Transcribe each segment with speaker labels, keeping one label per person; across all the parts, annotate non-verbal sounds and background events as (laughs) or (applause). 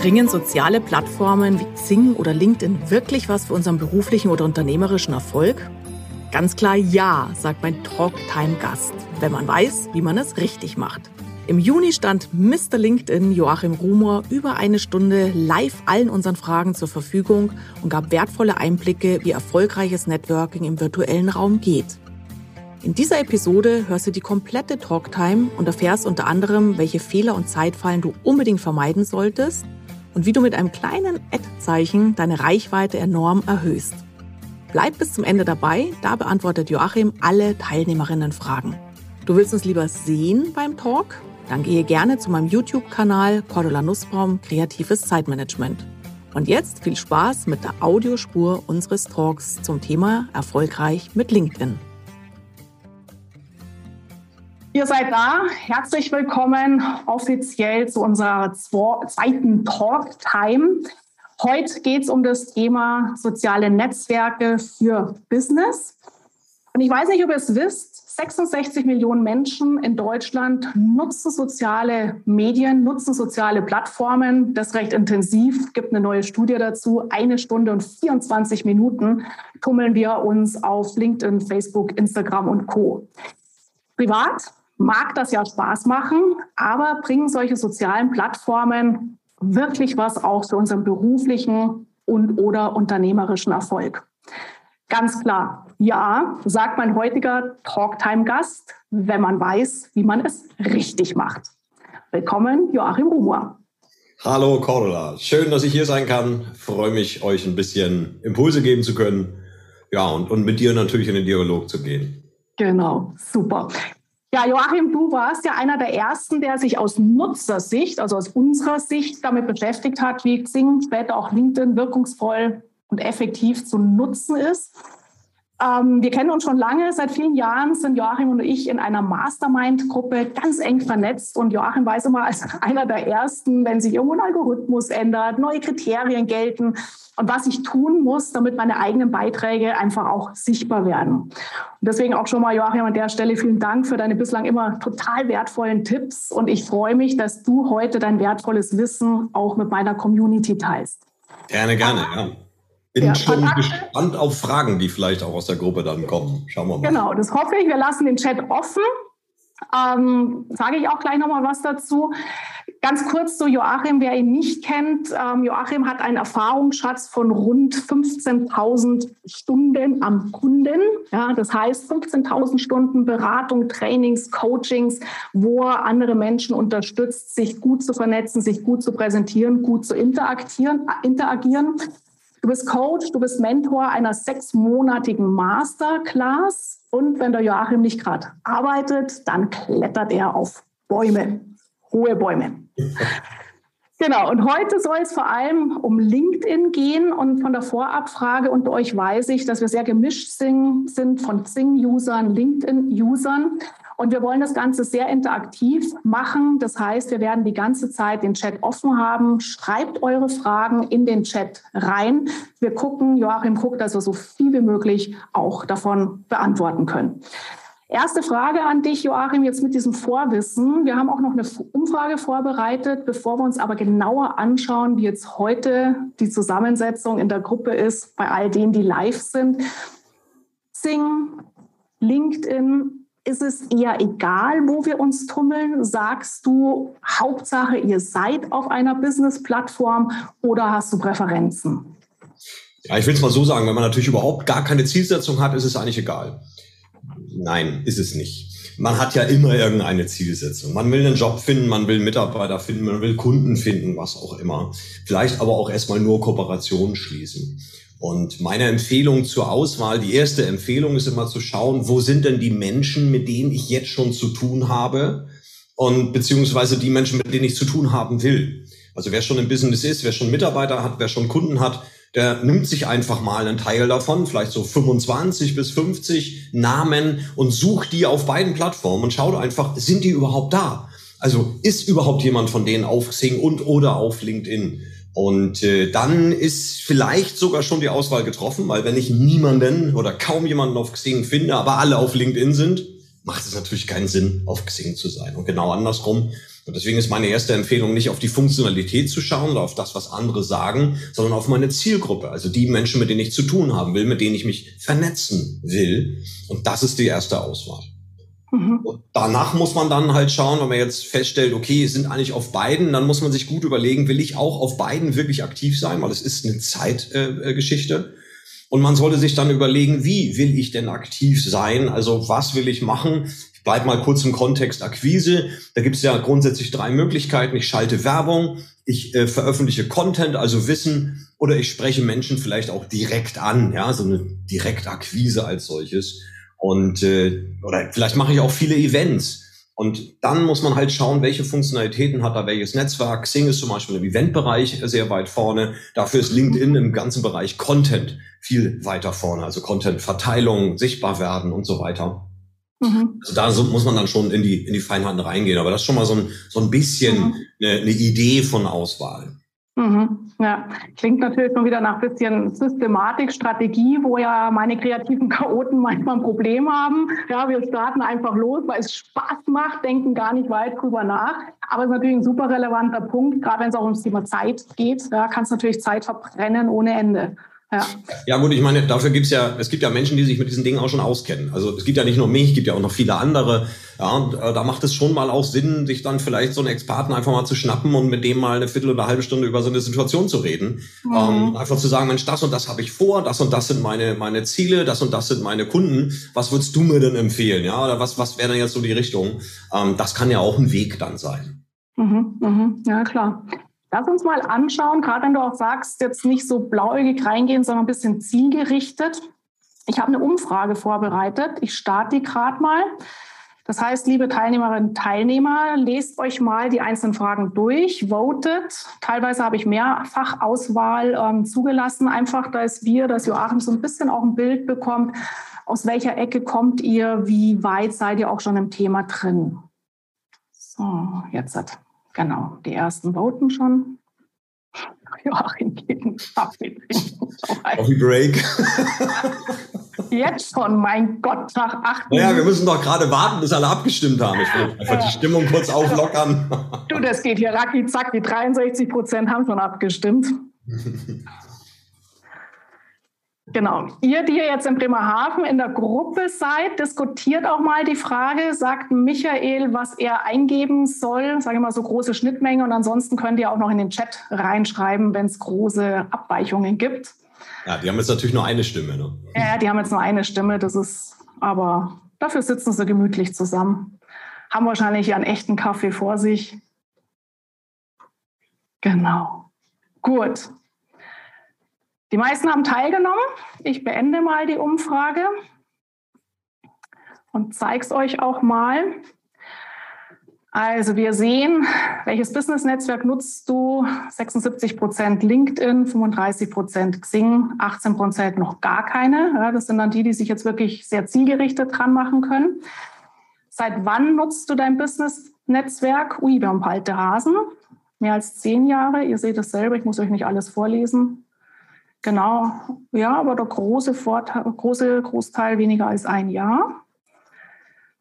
Speaker 1: Bringen soziale Plattformen wie Xing oder LinkedIn wirklich was für unseren beruflichen oder unternehmerischen Erfolg? Ganz klar ja, sagt mein Talktime-Gast, wenn man weiß, wie man es richtig macht. Im Juni stand Mr. LinkedIn Joachim Rumor über eine Stunde live allen unseren Fragen zur Verfügung und gab wertvolle Einblicke, wie erfolgreiches Networking im virtuellen Raum geht. In dieser Episode hörst du die komplette Talktime und erfährst unter anderem, welche Fehler und Zeitfallen du unbedingt vermeiden solltest und wie du mit einem kleinen Ad-Zeichen deine Reichweite enorm erhöhst. Bleib bis zum Ende dabei, da beantwortet Joachim alle Teilnehmerinnen Fragen. Du willst uns lieber sehen beim Talk? Dann gehe gerne zu meinem YouTube-Kanal Cordula Nussbaum Kreatives Zeitmanagement. Und jetzt viel Spaß mit der Audiospur unseres Talks zum Thema Erfolgreich mit LinkedIn.
Speaker 2: Ihr seid da. Herzlich willkommen offiziell zu unserer zweiten Talk-Time. Heute geht es um das Thema soziale Netzwerke für Business. Und ich weiß nicht, ob ihr es wisst, 66 Millionen Menschen in Deutschland nutzen soziale Medien, nutzen soziale Plattformen. Das recht intensiv. Gibt eine neue Studie dazu. Eine Stunde und 24 Minuten tummeln wir uns auf LinkedIn, Facebook, Instagram und Co. Privat mag das ja Spaß machen, aber bringen solche sozialen Plattformen wirklich was auch für unseren beruflichen und oder unternehmerischen Erfolg? Ganz klar, ja, sagt mein heutiger Talktime-Gast, wenn man weiß, wie man es richtig macht. Willkommen, Joachim Rumor.
Speaker 3: Hallo Cordula, schön, dass ich hier sein kann. Freue mich, euch ein bisschen Impulse geben zu können. Ja, und, und mit dir natürlich in den Dialog zu gehen.
Speaker 2: Genau, super. Ja, Joachim, du warst ja einer der ersten, der sich aus Nutzersicht, also aus unserer Sicht, damit beschäftigt hat, wie Xing, später auch LinkedIn wirkungsvoll und effektiv zu nutzen ist. Ähm, wir kennen uns schon lange, seit vielen Jahren sind Joachim und ich in einer Mastermind-Gruppe ganz eng vernetzt und Joachim weiß immer als (laughs) einer der Ersten, wenn sich irgendwo ein Algorithmus ändert, neue Kriterien gelten und was ich tun muss, damit meine eigenen Beiträge einfach auch sichtbar werden. Und deswegen auch schon mal, Joachim, an der Stelle vielen Dank für deine bislang immer total wertvollen Tipps und ich freue mich, dass du heute dein wertvolles Wissen auch mit meiner Community teilst.
Speaker 3: Gerne, gerne, ja. Bin ja, schon gespannt auf Fragen, die vielleicht auch aus der Gruppe dann kommen. Schauen wir mal.
Speaker 2: Genau, das hoffe ich. Wir lassen den Chat offen. Ähm, sage ich auch gleich nochmal was dazu. Ganz kurz zu Joachim, wer ihn nicht kennt. Ähm, Joachim hat einen Erfahrungsschatz von rund 15.000 Stunden am Kunden. Ja, das heißt 15.000 Stunden Beratung, Trainings, Coachings, wo er andere Menschen unterstützt, sich gut zu vernetzen, sich gut zu präsentieren, gut zu interagieren. interagieren. Du bist Coach, du bist Mentor einer sechsmonatigen Masterclass und wenn der Joachim nicht gerade arbeitet, dann klettert er auf Bäume, hohe Bäume. (laughs) Genau, und heute soll es vor allem um LinkedIn gehen und von der Vorabfrage unter euch weiß ich, dass wir sehr gemischt sind von Xing-Usern, LinkedIn-Usern. Und wir wollen das Ganze sehr interaktiv machen. Das heißt, wir werden die ganze Zeit den Chat offen haben. Schreibt eure Fragen in den Chat rein. Wir gucken, Joachim guckt, dass wir so viel wie möglich auch davon beantworten können. Erste Frage an dich, Joachim, jetzt mit diesem Vorwissen. Wir haben auch noch eine Umfrage vorbereitet, bevor wir uns aber genauer anschauen, wie jetzt heute die Zusammensetzung in der Gruppe ist, bei all denen, die live sind. Sing, LinkedIn, ist es eher egal, wo wir uns tummeln? Sagst du, Hauptsache, ihr seid auf einer Business-Plattform oder hast du Präferenzen?
Speaker 3: Ja, ich will es mal so sagen, wenn man natürlich überhaupt gar keine Zielsetzung hat, ist es eigentlich egal. Nein, ist es nicht. Man hat ja immer irgendeine Zielsetzung. Man will einen Job finden, man will Mitarbeiter finden, man will Kunden finden, was auch immer. Vielleicht aber auch erstmal nur Kooperationen schließen. Und meine Empfehlung zur Auswahl, die erste Empfehlung ist immer zu schauen, wo sind denn die Menschen, mit denen ich jetzt schon zu tun habe und beziehungsweise die Menschen, mit denen ich zu tun haben will. Also wer schon im Business ist, wer schon Mitarbeiter hat, wer schon Kunden hat, der nimmt sich einfach mal einen Teil davon, vielleicht so 25 bis 50 Namen und sucht die auf beiden Plattformen und schaut einfach, sind die überhaupt da? Also ist überhaupt jemand von denen auf Xing und oder auf LinkedIn? Und äh, dann ist vielleicht sogar schon die Auswahl getroffen, weil wenn ich niemanden oder kaum jemanden auf Xing finde, aber alle auf LinkedIn sind, macht es natürlich keinen Sinn, auf Xing zu sein. Und genau andersrum. Und deswegen ist meine erste Empfehlung, nicht auf die Funktionalität zu schauen oder auf das, was andere sagen, sondern auf meine Zielgruppe. Also die Menschen, mit denen ich zu tun haben will, mit denen ich mich vernetzen will. Und das ist die erste Auswahl. Mhm. Und danach muss man dann halt schauen, wenn man jetzt feststellt, okay, sind eigentlich auf beiden, dann muss man sich gut überlegen, will ich auch auf beiden wirklich aktiv sein, weil es ist eine Zeitgeschichte. Äh, und man sollte sich dann überlegen, wie will ich denn aktiv sein? Also was will ich machen? Ich bleibe mal kurz im Kontext Akquise. Da gibt es ja grundsätzlich drei Möglichkeiten. Ich schalte Werbung, ich äh, veröffentliche Content, also Wissen, oder ich spreche Menschen vielleicht auch direkt an, ja, so eine Direktakquise als solches. Und äh, oder vielleicht mache ich auch viele Events. Und dann muss man halt schauen, welche Funktionalitäten hat da welches Netzwerk. Xing ist zum Beispiel im Eventbereich sehr weit vorne. Dafür ist LinkedIn im ganzen Bereich Content viel weiter vorne. Also Content-Verteilung, sichtbar werden und so weiter. Mhm. Also da so, muss man dann schon in die, in die Feinheiten reingehen. Aber das ist schon mal so ein, so ein bisschen mhm. eine, eine Idee von Auswahl.
Speaker 2: Mhm. Ja, klingt natürlich schon wieder nach ein bisschen Systematik, Strategie, wo ja meine kreativen Chaoten (laughs) manchmal ein Problem haben. Ja, wir starten einfach los, weil es Spaß macht, denken gar nicht weit drüber nach. Aber es ist natürlich ein super relevanter Punkt, gerade wenn es auch ums Thema Zeit geht. Ja, kann es natürlich Zeit verbrennen ohne Ende.
Speaker 3: Ja. ja gut, ich meine, dafür gibt's ja, es gibt ja Menschen, die sich mit diesen Dingen auch schon auskennen. Also es gibt ja nicht nur mich, es gibt ja auch noch viele andere. Ja, und, äh, da macht es schon mal auch Sinn, sich dann vielleicht so einen Experten einfach mal zu schnappen und mit dem mal eine Viertel oder eine halbe Stunde über so eine Situation zu reden. Mhm. Ähm, einfach zu sagen, Mensch, das und das habe ich vor, das und das sind meine, meine Ziele, das und das sind meine Kunden. Was würdest du mir denn empfehlen? Ja, oder was, was wäre denn jetzt so die Richtung? Ähm, das kann ja auch ein Weg dann sein.
Speaker 2: Mhm, mhm. Ja, klar. Lass uns mal anschauen, gerade wenn du auch sagst, jetzt nicht so blauäugig reingehen, sondern ein bisschen zielgerichtet. Ich habe eine Umfrage vorbereitet. Ich starte die gerade mal. Das heißt, liebe Teilnehmerinnen und Teilnehmer, lest euch mal die einzelnen Fragen durch, votet. Teilweise habe ich mehrfach Auswahl ähm, zugelassen, einfach, dass wir, dass Joachim so ein bisschen auch ein Bild bekommt, aus welcher Ecke kommt ihr, wie weit seid ihr auch schon im Thema drin. So, jetzt hat. Genau, die ersten voten schon. Joachim geht einen Kaffee trinken.
Speaker 3: Coffee Break.
Speaker 2: Jetzt schon, mein Gott, nach acht
Speaker 3: Naja, wir müssen doch gerade warten, bis alle abgestimmt haben. Ich will einfach die Stimmung kurz auflockern.
Speaker 2: Du, das geht hier racki zack. Die 63 Prozent haben schon abgestimmt. (laughs) Genau. Ihr, die ihr jetzt in Bremerhaven in der Gruppe seid, diskutiert auch mal die Frage, sagt Michael, was er eingeben soll, sage ich mal so große Schnittmenge und ansonsten könnt ihr auch noch in den Chat reinschreiben, wenn es große Abweichungen gibt.
Speaker 3: Ja, die haben jetzt natürlich nur eine Stimme. Ne?
Speaker 2: Ja, die haben jetzt nur eine Stimme, das ist, aber dafür sitzen sie gemütlich zusammen. Haben wahrscheinlich einen echten Kaffee vor sich. Genau. Gut. Die meisten haben teilgenommen. Ich beende mal die Umfrage und zeige es euch auch mal. Also wir sehen, welches Business-Netzwerk nutzt du? 76 Prozent LinkedIn, 35 Prozent Xing, 18 Prozent noch gar keine. Ja, das sind dann die, die sich jetzt wirklich sehr zielgerichtet dran machen können. Seit wann nutzt du dein Business-Netzwerk? Ui, wir haben alte Hasen. Mehr als zehn Jahre. Ihr seht es selber, ich muss euch nicht alles vorlesen. Genau, ja, aber der große, Vorteil, große Großteil weniger als ein Jahr.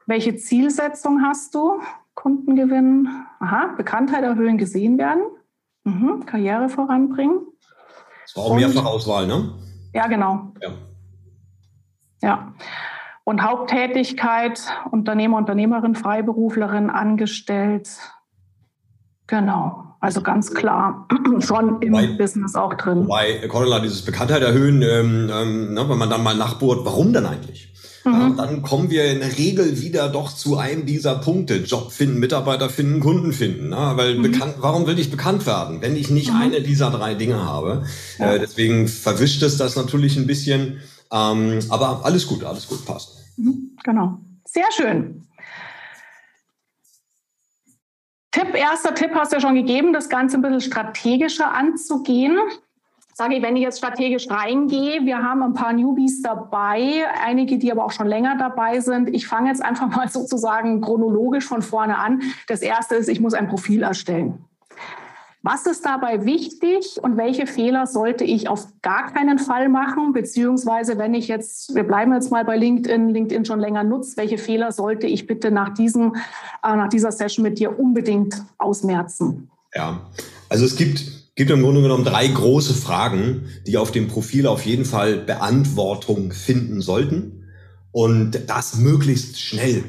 Speaker 2: Welche Zielsetzung hast du? Kundengewinn, aha, Bekanntheit erhöhen, gesehen werden, mhm. Karriere voranbringen.
Speaker 3: Das war auch Mehrfachauswahl, ne?
Speaker 2: Ja, genau. Ja. ja. Und Haupttätigkeit, Unternehmer, Unternehmerin, Freiberuflerin, angestellt. Genau. Also ganz klar (clears throat) schon im wobei, Business auch drin.
Speaker 3: Wobei, Cordula, dieses Bekanntheit erhöhen, ähm, ähm, ne, wenn man dann mal nachbohrt, warum denn eigentlich? Mhm. Ja, dann kommen wir in der Regel wieder doch zu einem dieser Punkte. Job finden, Mitarbeiter finden, Kunden finden. Ne? Weil mhm. bekannt, warum will ich bekannt werden, wenn ich nicht mhm. eine dieser drei Dinge habe? Ja. Äh, deswegen verwischt es das natürlich ein bisschen. Ähm, aber alles gut, alles gut, passt.
Speaker 2: Mhm. Genau. Sehr schön. Tipp, erster Tipp hast du ja schon gegeben, das Ganze ein bisschen strategischer anzugehen. Sage ich, wenn ich jetzt strategisch reingehe, wir haben ein paar Newbies dabei, einige, die aber auch schon länger dabei sind. Ich fange jetzt einfach mal (laughs) sozusagen chronologisch von vorne an. Das erste ist, ich muss ein Profil erstellen. Was ist dabei wichtig und welche Fehler sollte ich auf gar keinen Fall machen? Beziehungsweise, wenn ich jetzt, wir bleiben jetzt mal bei LinkedIn, LinkedIn schon länger nutzt, welche Fehler sollte ich bitte nach, diesem, äh, nach dieser Session mit dir unbedingt ausmerzen?
Speaker 3: Ja, also es gibt, gibt im Grunde genommen drei große Fragen, die auf dem Profil auf jeden Fall Beantwortung finden sollten und das möglichst schnell.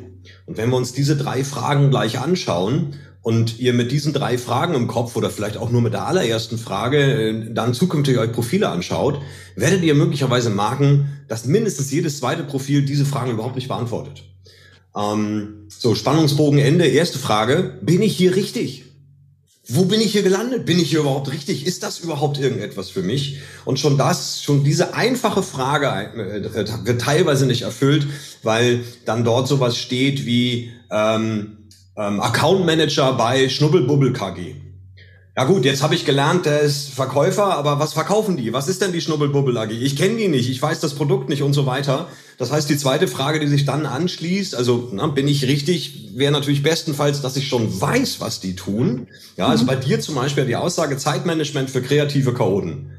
Speaker 3: Und wenn wir uns diese drei Fragen gleich anschauen und ihr mit diesen drei Fragen im Kopf oder vielleicht auch nur mit der allerersten Frage äh, dann zukünftig euch Profile anschaut, werdet ihr möglicherweise merken, dass mindestens jedes zweite Profil diese Fragen überhaupt nicht beantwortet. Ähm, so, Spannungsbogen Ende. Erste Frage. Bin ich hier richtig? Wo bin ich hier gelandet? Bin ich hier überhaupt richtig? Ist das überhaupt irgendetwas für mich? Und schon das, schon diese einfache Frage äh, wird teilweise nicht erfüllt, weil dann dort sowas steht wie ähm, ähm, Account Manager bei Schnubbelbubbel KG. Ja gut, jetzt habe ich gelernt, der ist Verkäufer, aber was verkaufen die? Was ist denn die Schnubbelbubbel AG? Ich kenne die nicht, ich weiß das Produkt nicht und so weiter. Das heißt, die zweite Frage, die sich dann anschließt, also na, bin ich richtig, wäre natürlich bestenfalls, dass ich schon weiß, was die tun. Ja, also mhm. bei dir zum Beispiel die Aussage Zeitmanagement für kreative Chaoten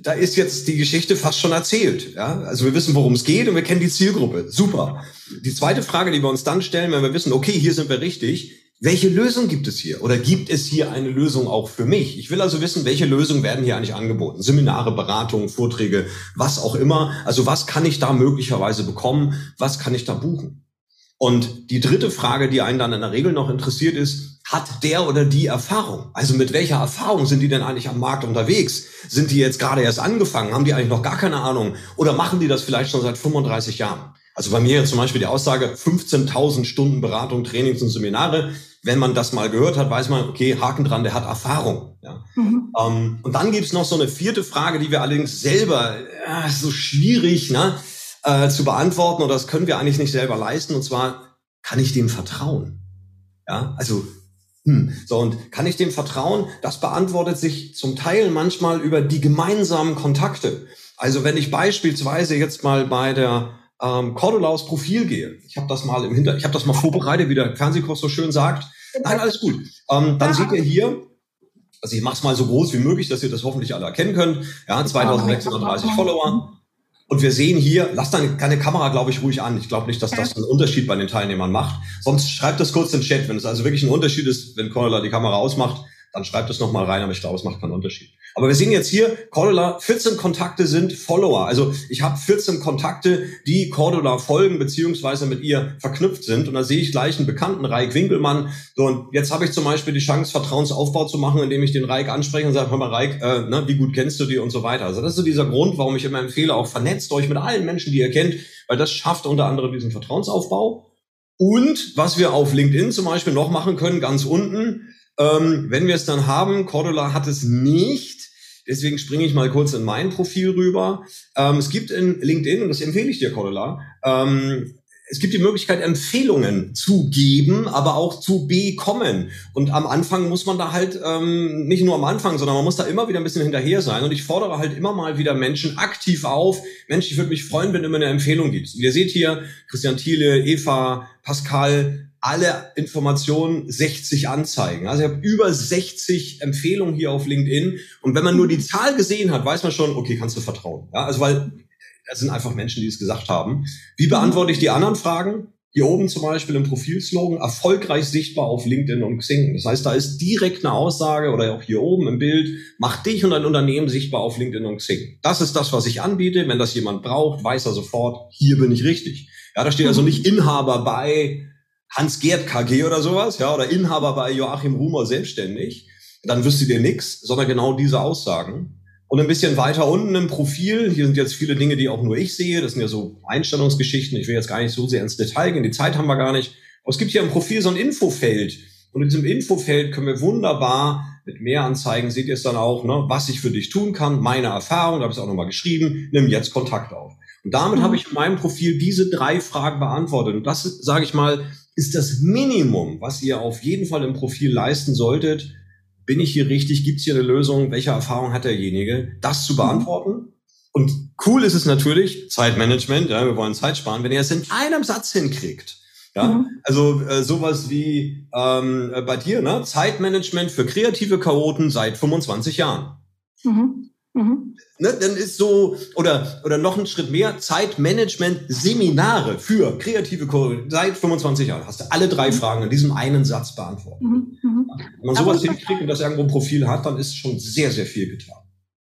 Speaker 3: da ist jetzt die Geschichte fast schon erzählt. Ja? Also wir wissen, worum es geht und wir kennen die Zielgruppe. Super. Die zweite Frage, die wir uns dann stellen, wenn wir wissen, okay, hier sind wir richtig, welche Lösung gibt es hier? Oder gibt es hier eine Lösung auch für mich? Ich will also wissen, welche Lösungen werden hier eigentlich angeboten? Seminare, Beratungen, Vorträge, was auch immer. Also was kann ich da möglicherweise bekommen? Was kann ich da buchen? Und die dritte Frage, die einen dann in der Regel noch interessiert, ist, hat der oder die Erfahrung? Also mit welcher Erfahrung sind die denn eigentlich am Markt unterwegs? Sind die jetzt gerade erst angefangen? Haben die eigentlich noch gar keine Ahnung? Oder machen die das vielleicht schon seit 35 Jahren? Also bei mir jetzt zum Beispiel die Aussage 15.000 Stunden Beratung, Trainings und Seminare. Wenn man das mal gehört hat, weiß man, okay, Haken dran, der hat Erfahrung. Ja. Mhm. Ähm, und dann gibt's noch so eine vierte Frage, die wir allerdings selber äh, so schwierig ne, äh, zu beantworten oder das können wir eigentlich nicht selber leisten. Und zwar, kann ich dem vertrauen? Ja, also hm. So, und kann ich dem vertrauen? Das beantwortet sich zum Teil manchmal über die gemeinsamen Kontakte. Also wenn ich beispielsweise jetzt mal bei der ähm, Cordulaus Profil gehe. Ich habe das mal im Hinter, ich habe das mal vorbereitet, wie der Fernsehkoch so schön sagt. Nein, alles gut. Ähm, dann seht ihr hier, also ich mache es mal so groß wie möglich, dass ihr das hoffentlich alle erkennen könnt. Ja, 2630 Follower. Und wir sehen hier, lasst dann keine Kamera, glaube ich, ruhig an. Ich glaube nicht, dass das einen Unterschied bei den Teilnehmern macht. Sonst schreibt das kurz in den Chat, wenn es also wirklich ein Unterschied ist, wenn Cordula die Kamera ausmacht dann schreibt es nochmal rein, aber ich glaube, es macht keinen Unterschied. Aber wir sehen jetzt hier, Cordula, 14 Kontakte sind Follower. Also ich habe 14 Kontakte, die Cordula folgen beziehungsweise mit ihr verknüpft sind. Und da sehe ich gleich einen bekannten Reik Winkelmann. So, und jetzt habe ich zum Beispiel die Chance, Vertrauensaufbau zu machen, indem ich den Reik anspreche und sage, hör mal, Reik, äh, ne, wie gut kennst du die und so weiter. Also das ist so dieser Grund, warum ich immer empfehle, auch vernetzt euch mit allen Menschen, die ihr kennt, weil das schafft unter anderem diesen Vertrauensaufbau. Und was wir auf LinkedIn zum Beispiel noch machen können, ganz unten, ähm, wenn wir es dann haben, Cordula hat es nicht. Deswegen springe ich mal kurz in mein Profil rüber. Ähm, es gibt in LinkedIn, und das empfehle ich dir, Cordula, ähm, es gibt die Möglichkeit, Empfehlungen zu geben, aber auch zu bekommen. Und am Anfang muss man da halt, ähm, nicht nur am Anfang, sondern man muss da immer wieder ein bisschen hinterher sein. Und ich fordere halt immer mal wieder Menschen aktiv auf. Mensch, ich würde mich freuen, wenn du mir eine Empfehlung gibst. Und ihr seht hier Christian Thiele, Eva, Pascal, alle Informationen 60 Anzeigen. Also ich habe über 60 Empfehlungen hier auf LinkedIn. Und wenn man nur die Zahl gesehen hat, weiß man schon, okay, kannst du vertrauen. Ja, also weil das sind einfach Menschen, die es gesagt haben. Wie beantworte ich die anderen Fragen? Hier oben zum Beispiel im Profilslogan, erfolgreich sichtbar auf LinkedIn und Xing. Das heißt, da ist direkt eine Aussage oder auch hier oben im Bild, mach dich und dein Unternehmen sichtbar auf LinkedIn und Xing. Das ist das, was ich anbiete. Wenn das jemand braucht, weiß er sofort, hier bin ich richtig. Ja, da steht also nicht Inhaber bei Hans-Gerd KG oder sowas, ja, oder Inhaber bei Joachim Rumer selbstständig, dann wüsste dir nichts, sondern genau diese Aussagen. Und ein bisschen weiter unten im Profil, hier sind jetzt viele Dinge, die auch nur ich sehe, das sind ja so Einstellungsgeschichten, ich will jetzt gar nicht so sehr ins Detail gehen, die Zeit haben wir gar nicht. Aber es gibt hier im Profil so ein Infofeld. Und in diesem Infofeld können wir wunderbar mit mehr Anzeigen, seht ihr es dann auch, ne, was ich für dich tun kann, meine Erfahrung, da habe ich es auch nochmal geschrieben, nimm jetzt Kontakt auf. Und damit habe ich in meinem Profil diese drei Fragen beantwortet. Und das, sage ich mal, ist das Minimum, was ihr auf jeden Fall im Profil leisten solltet. Bin ich hier richtig? Gibt es hier eine Lösung? Welche Erfahrung hat derjenige? Das zu beantworten. Und cool ist es natürlich, Zeitmanagement, ja, wir wollen Zeit sparen, wenn ihr es in einem Satz hinkriegt, Ja, mhm. also äh, sowas wie ähm, äh, bei dir, ne? Zeitmanagement für kreative Chaoten seit 25 Jahren. Mhm. Mhm. Ne, dann ist so, oder, oder noch ein Schritt mehr, Zeitmanagement-Seminare für kreative Chaoten seit 25 Jahren. Hast du alle drei mhm. Fragen in diesem einen Satz beantwortet. Mhm. mhm. Wenn man sowas hinkriegt und das irgendwo ein Profil hat, dann ist schon sehr, sehr viel getan.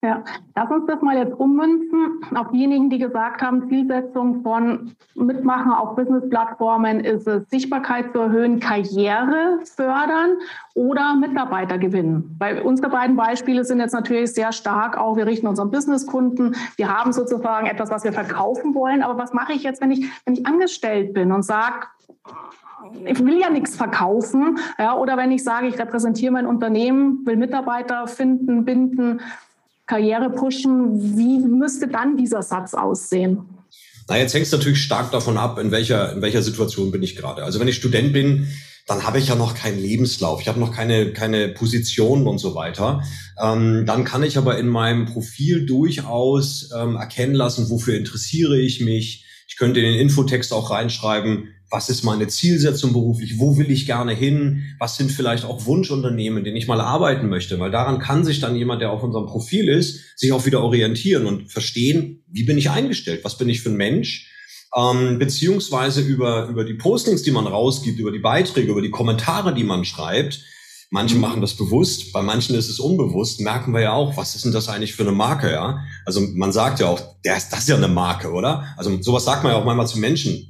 Speaker 2: Ja, lass uns das mal jetzt ummünzen auf diejenigen, die gesagt haben, Zielsetzung von Mitmachen auf Business-Plattformen ist es, Sichtbarkeit zu erhöhen, Karriere fördern oder Mitarbeiter gewinnen. Weil unsere beiden Beispiele sind jetzt natürlich sehr stark auch, wir richten unseren Businesskunden, wir haben sozusagen etwas, was wir verkaufen wollen, aber was mache ich jetzt, wenn ich, wenn ich angestellt bin und sage, ich will ja nichts verkaufen, ja, oder wenn ich sage, ich repräsentiere mein Unternehmen, will Mitarbeiter finden, binden, Karriere pushen. Wie müsste dann dieser Satz aussehen?
Speaker 3: Na, jetzt hängt es natürlich stark davon ab, in welcher, in welcher Situation bin ich gerade. Also wenn ich Student bin, dann habe ich ja noch keinen Lebenslauf, ich habe noch keine, keine Position und so weiter. Ähm, dann kann ich aber in meinem Profil durchaus ähm, erkennen lassen, wofür interessiere ich mich. Ich könnte in den Infotext auch reinschreiben, was ist meine Zielsetzung beruflich, wo will ich gerne hin, was sind vielleicht auch Wunschunternehmen, in denen ich mal arbeiten möchte, weil daran kann sich dann jemand, der auf unserem Profil ist, sich auch wieder orientieren und verstehen, wie bin ich eingestellt, was bin ich für ein Mensch, ähm, beziehungsweise über, über die Postings, die man rausgibt, über die Beiträge, über die Kommentare, die man schreibt, Manche mhm. machen das bewusst, bei manchen ist es unbewusst, merken wir ja auch, was ist denn das eigentlich für eine Marke, ja? Also man sagt ja auch, der ist, das ist ja eine Marke, oder? Also sowas sagt man ja auch manchmal zu Menschen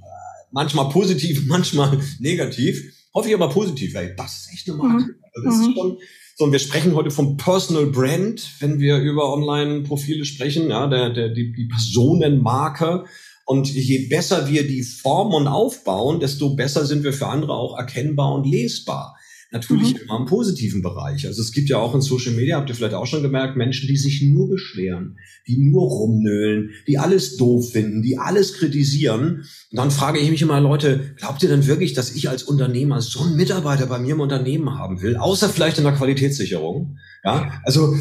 Speaker 3: manchmal positiv, (laughs) manchmal negativ. Hoffe ich aber positiv, weil das ist echt eine Marke. Mhm. Also das ist mhm. schon, so, und wir sprechen heute vom Personal Brand, wenn wir über Online-Profile sprechen, ja, der, der, die, die Personenmarke. Und je besser wir die formen und aufbauen, desto besser sind wir für andere auch erkennbar und lesbar. Natürlich mhm. immer im positiven Bereich. Also es gibt ja auch in Social Media, habt ihr vielleicht auch schon gemerkt, Menschen, die sich nur beschweren, die nur rumnöhlen, die alles doof finden, die alles kritisieren. Und dann frage ich mich immer, Leute, glaubt ihr denn wirklich, dass ich als Unternehmer so einen Mitarbeiter bei mir im Unternehmen haben will? Außer vielleicht in der Qualitätssicherung. Ja, also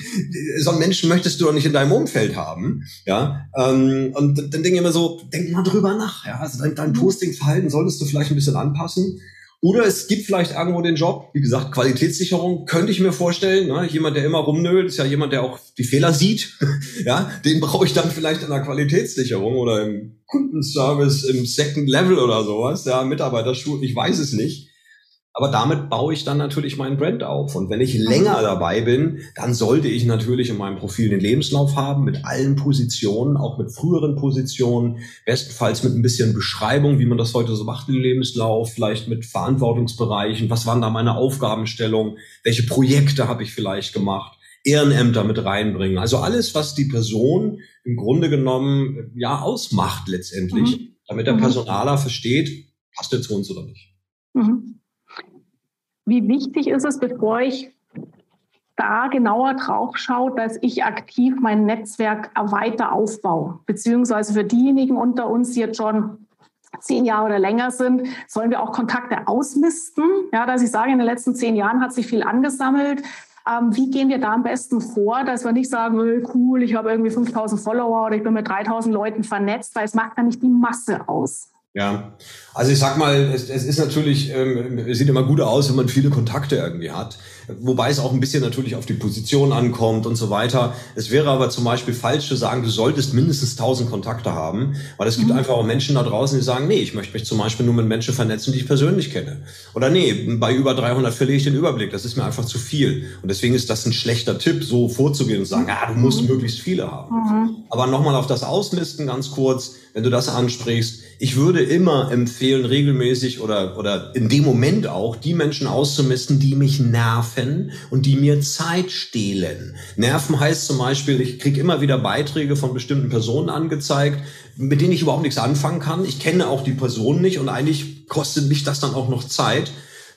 Speaker 3: (laughs) so einen Menschen möchtest du doch nicht in deinem Umfeld haben. Ja, ähm, und dann denke ich immer so, denk mal drüber nach. Ja, also dein, dein mhm. Postingverhalten solltest du vielleicht ein bisschen anpassen. Oder es gibt vielleicht irgendwo den Job, wie gesagt, Qualitätssicherung könnte ich mir vorstellen. Ne? Jemand, der immer rumnölt, ist ja jemand, der auch die Fehler sieht. (laughs) ja, den brauche ich dann vielleicht in der Qualitätssicherung oder im Kundenservice im Second Level oder sowas. Ja, Mitarbeiterschule, ich weiß es nicht. Aber damit baue ich dann natürlich meinen Brand auf. Und wenn ich länger dabei bin, dann sollte ich natürlich in meinem Profil den Lebenslauf haben mit allen Positionen, auch mit früheren Positionen, bestenfalls mit ein bisschen Beschreibung, wie man das heute so macht im Lebenslauf, vielleicht mit Verantwortungsbereichen, was waren da meine Aufgabenstellungen, welche Projekte habe ich vielleicht gemacht, Ehrenämter mit reinbringen. Also alles, was die Person im Grunde genommen ja ausmacht letztendlich, mhm. damit der mhm. Personaler versteht, passt der zu uns oder nicht. Mhm.
Speaker 2: Wie wichtig ist es, bevor ich da genauer drauf schaue, dass ich aktiv mein Netzwerk weiter aufbaue? Beziehungsweise für diejenigen unter uns, die jetzt schon zehn Jahre oder länger sind, sollen wir auch Kontakte ausmisten. Ja, dass ich sage, in den letzten zehn Jahren hat sich viel angesammelt. Ähm, wie gehen wir da am besten vor, dass wir nicht sagen, cool, ich habe irgendwie 5000 Follower oder ich bin mit 3000 Leuten vernetzt, weil es macht ja nicht die Masse aus.
Speaker 3: Ja, also ich sag mal, es, es ist natürlich, ähm, es sieht immer gut aus, wenn man viele Kontakte irgendwie hat. Wobei es auch ein bisschen natürlich auf die Position ankommt und so weiter. Es wäre aber zum Beispiel falsch zu sagen, du solltest mindestens 1000 Kontakte haben, weil es gibt mhm. einfach auch Menschen da draußen, die sagen, nee, ich möchte mich zum Beispiel nur mit Menschen vernetzen, die ich persönlich kenne. Oder nee, bei über 300 verliere ich den Überblick, das ist mir einfach zu viel. Und deswegen ist das ein schlechter Tipp, so vorzugehen und zu sagen, ah, du musst mhm. möglichst viele haben. Mhm. Aber nochmal auf das Ausmisten ganz kurz, wenn du das ansprichst, ich würde immer empfehlen, regelmäßig oder, oder in dem Moment auch die Menschen auszumisten, die mich nerven und die mir Zeit stehlen. Nerven heißt zum Beispiel, ich kriege immer wieder Beiträge von bestimmten Personen angezeigt, mit denen ich überhaupt nichts anfangen kann. Ich kenne auch die Person nicht und eigentlich kostet mich das dann auch noch Zeit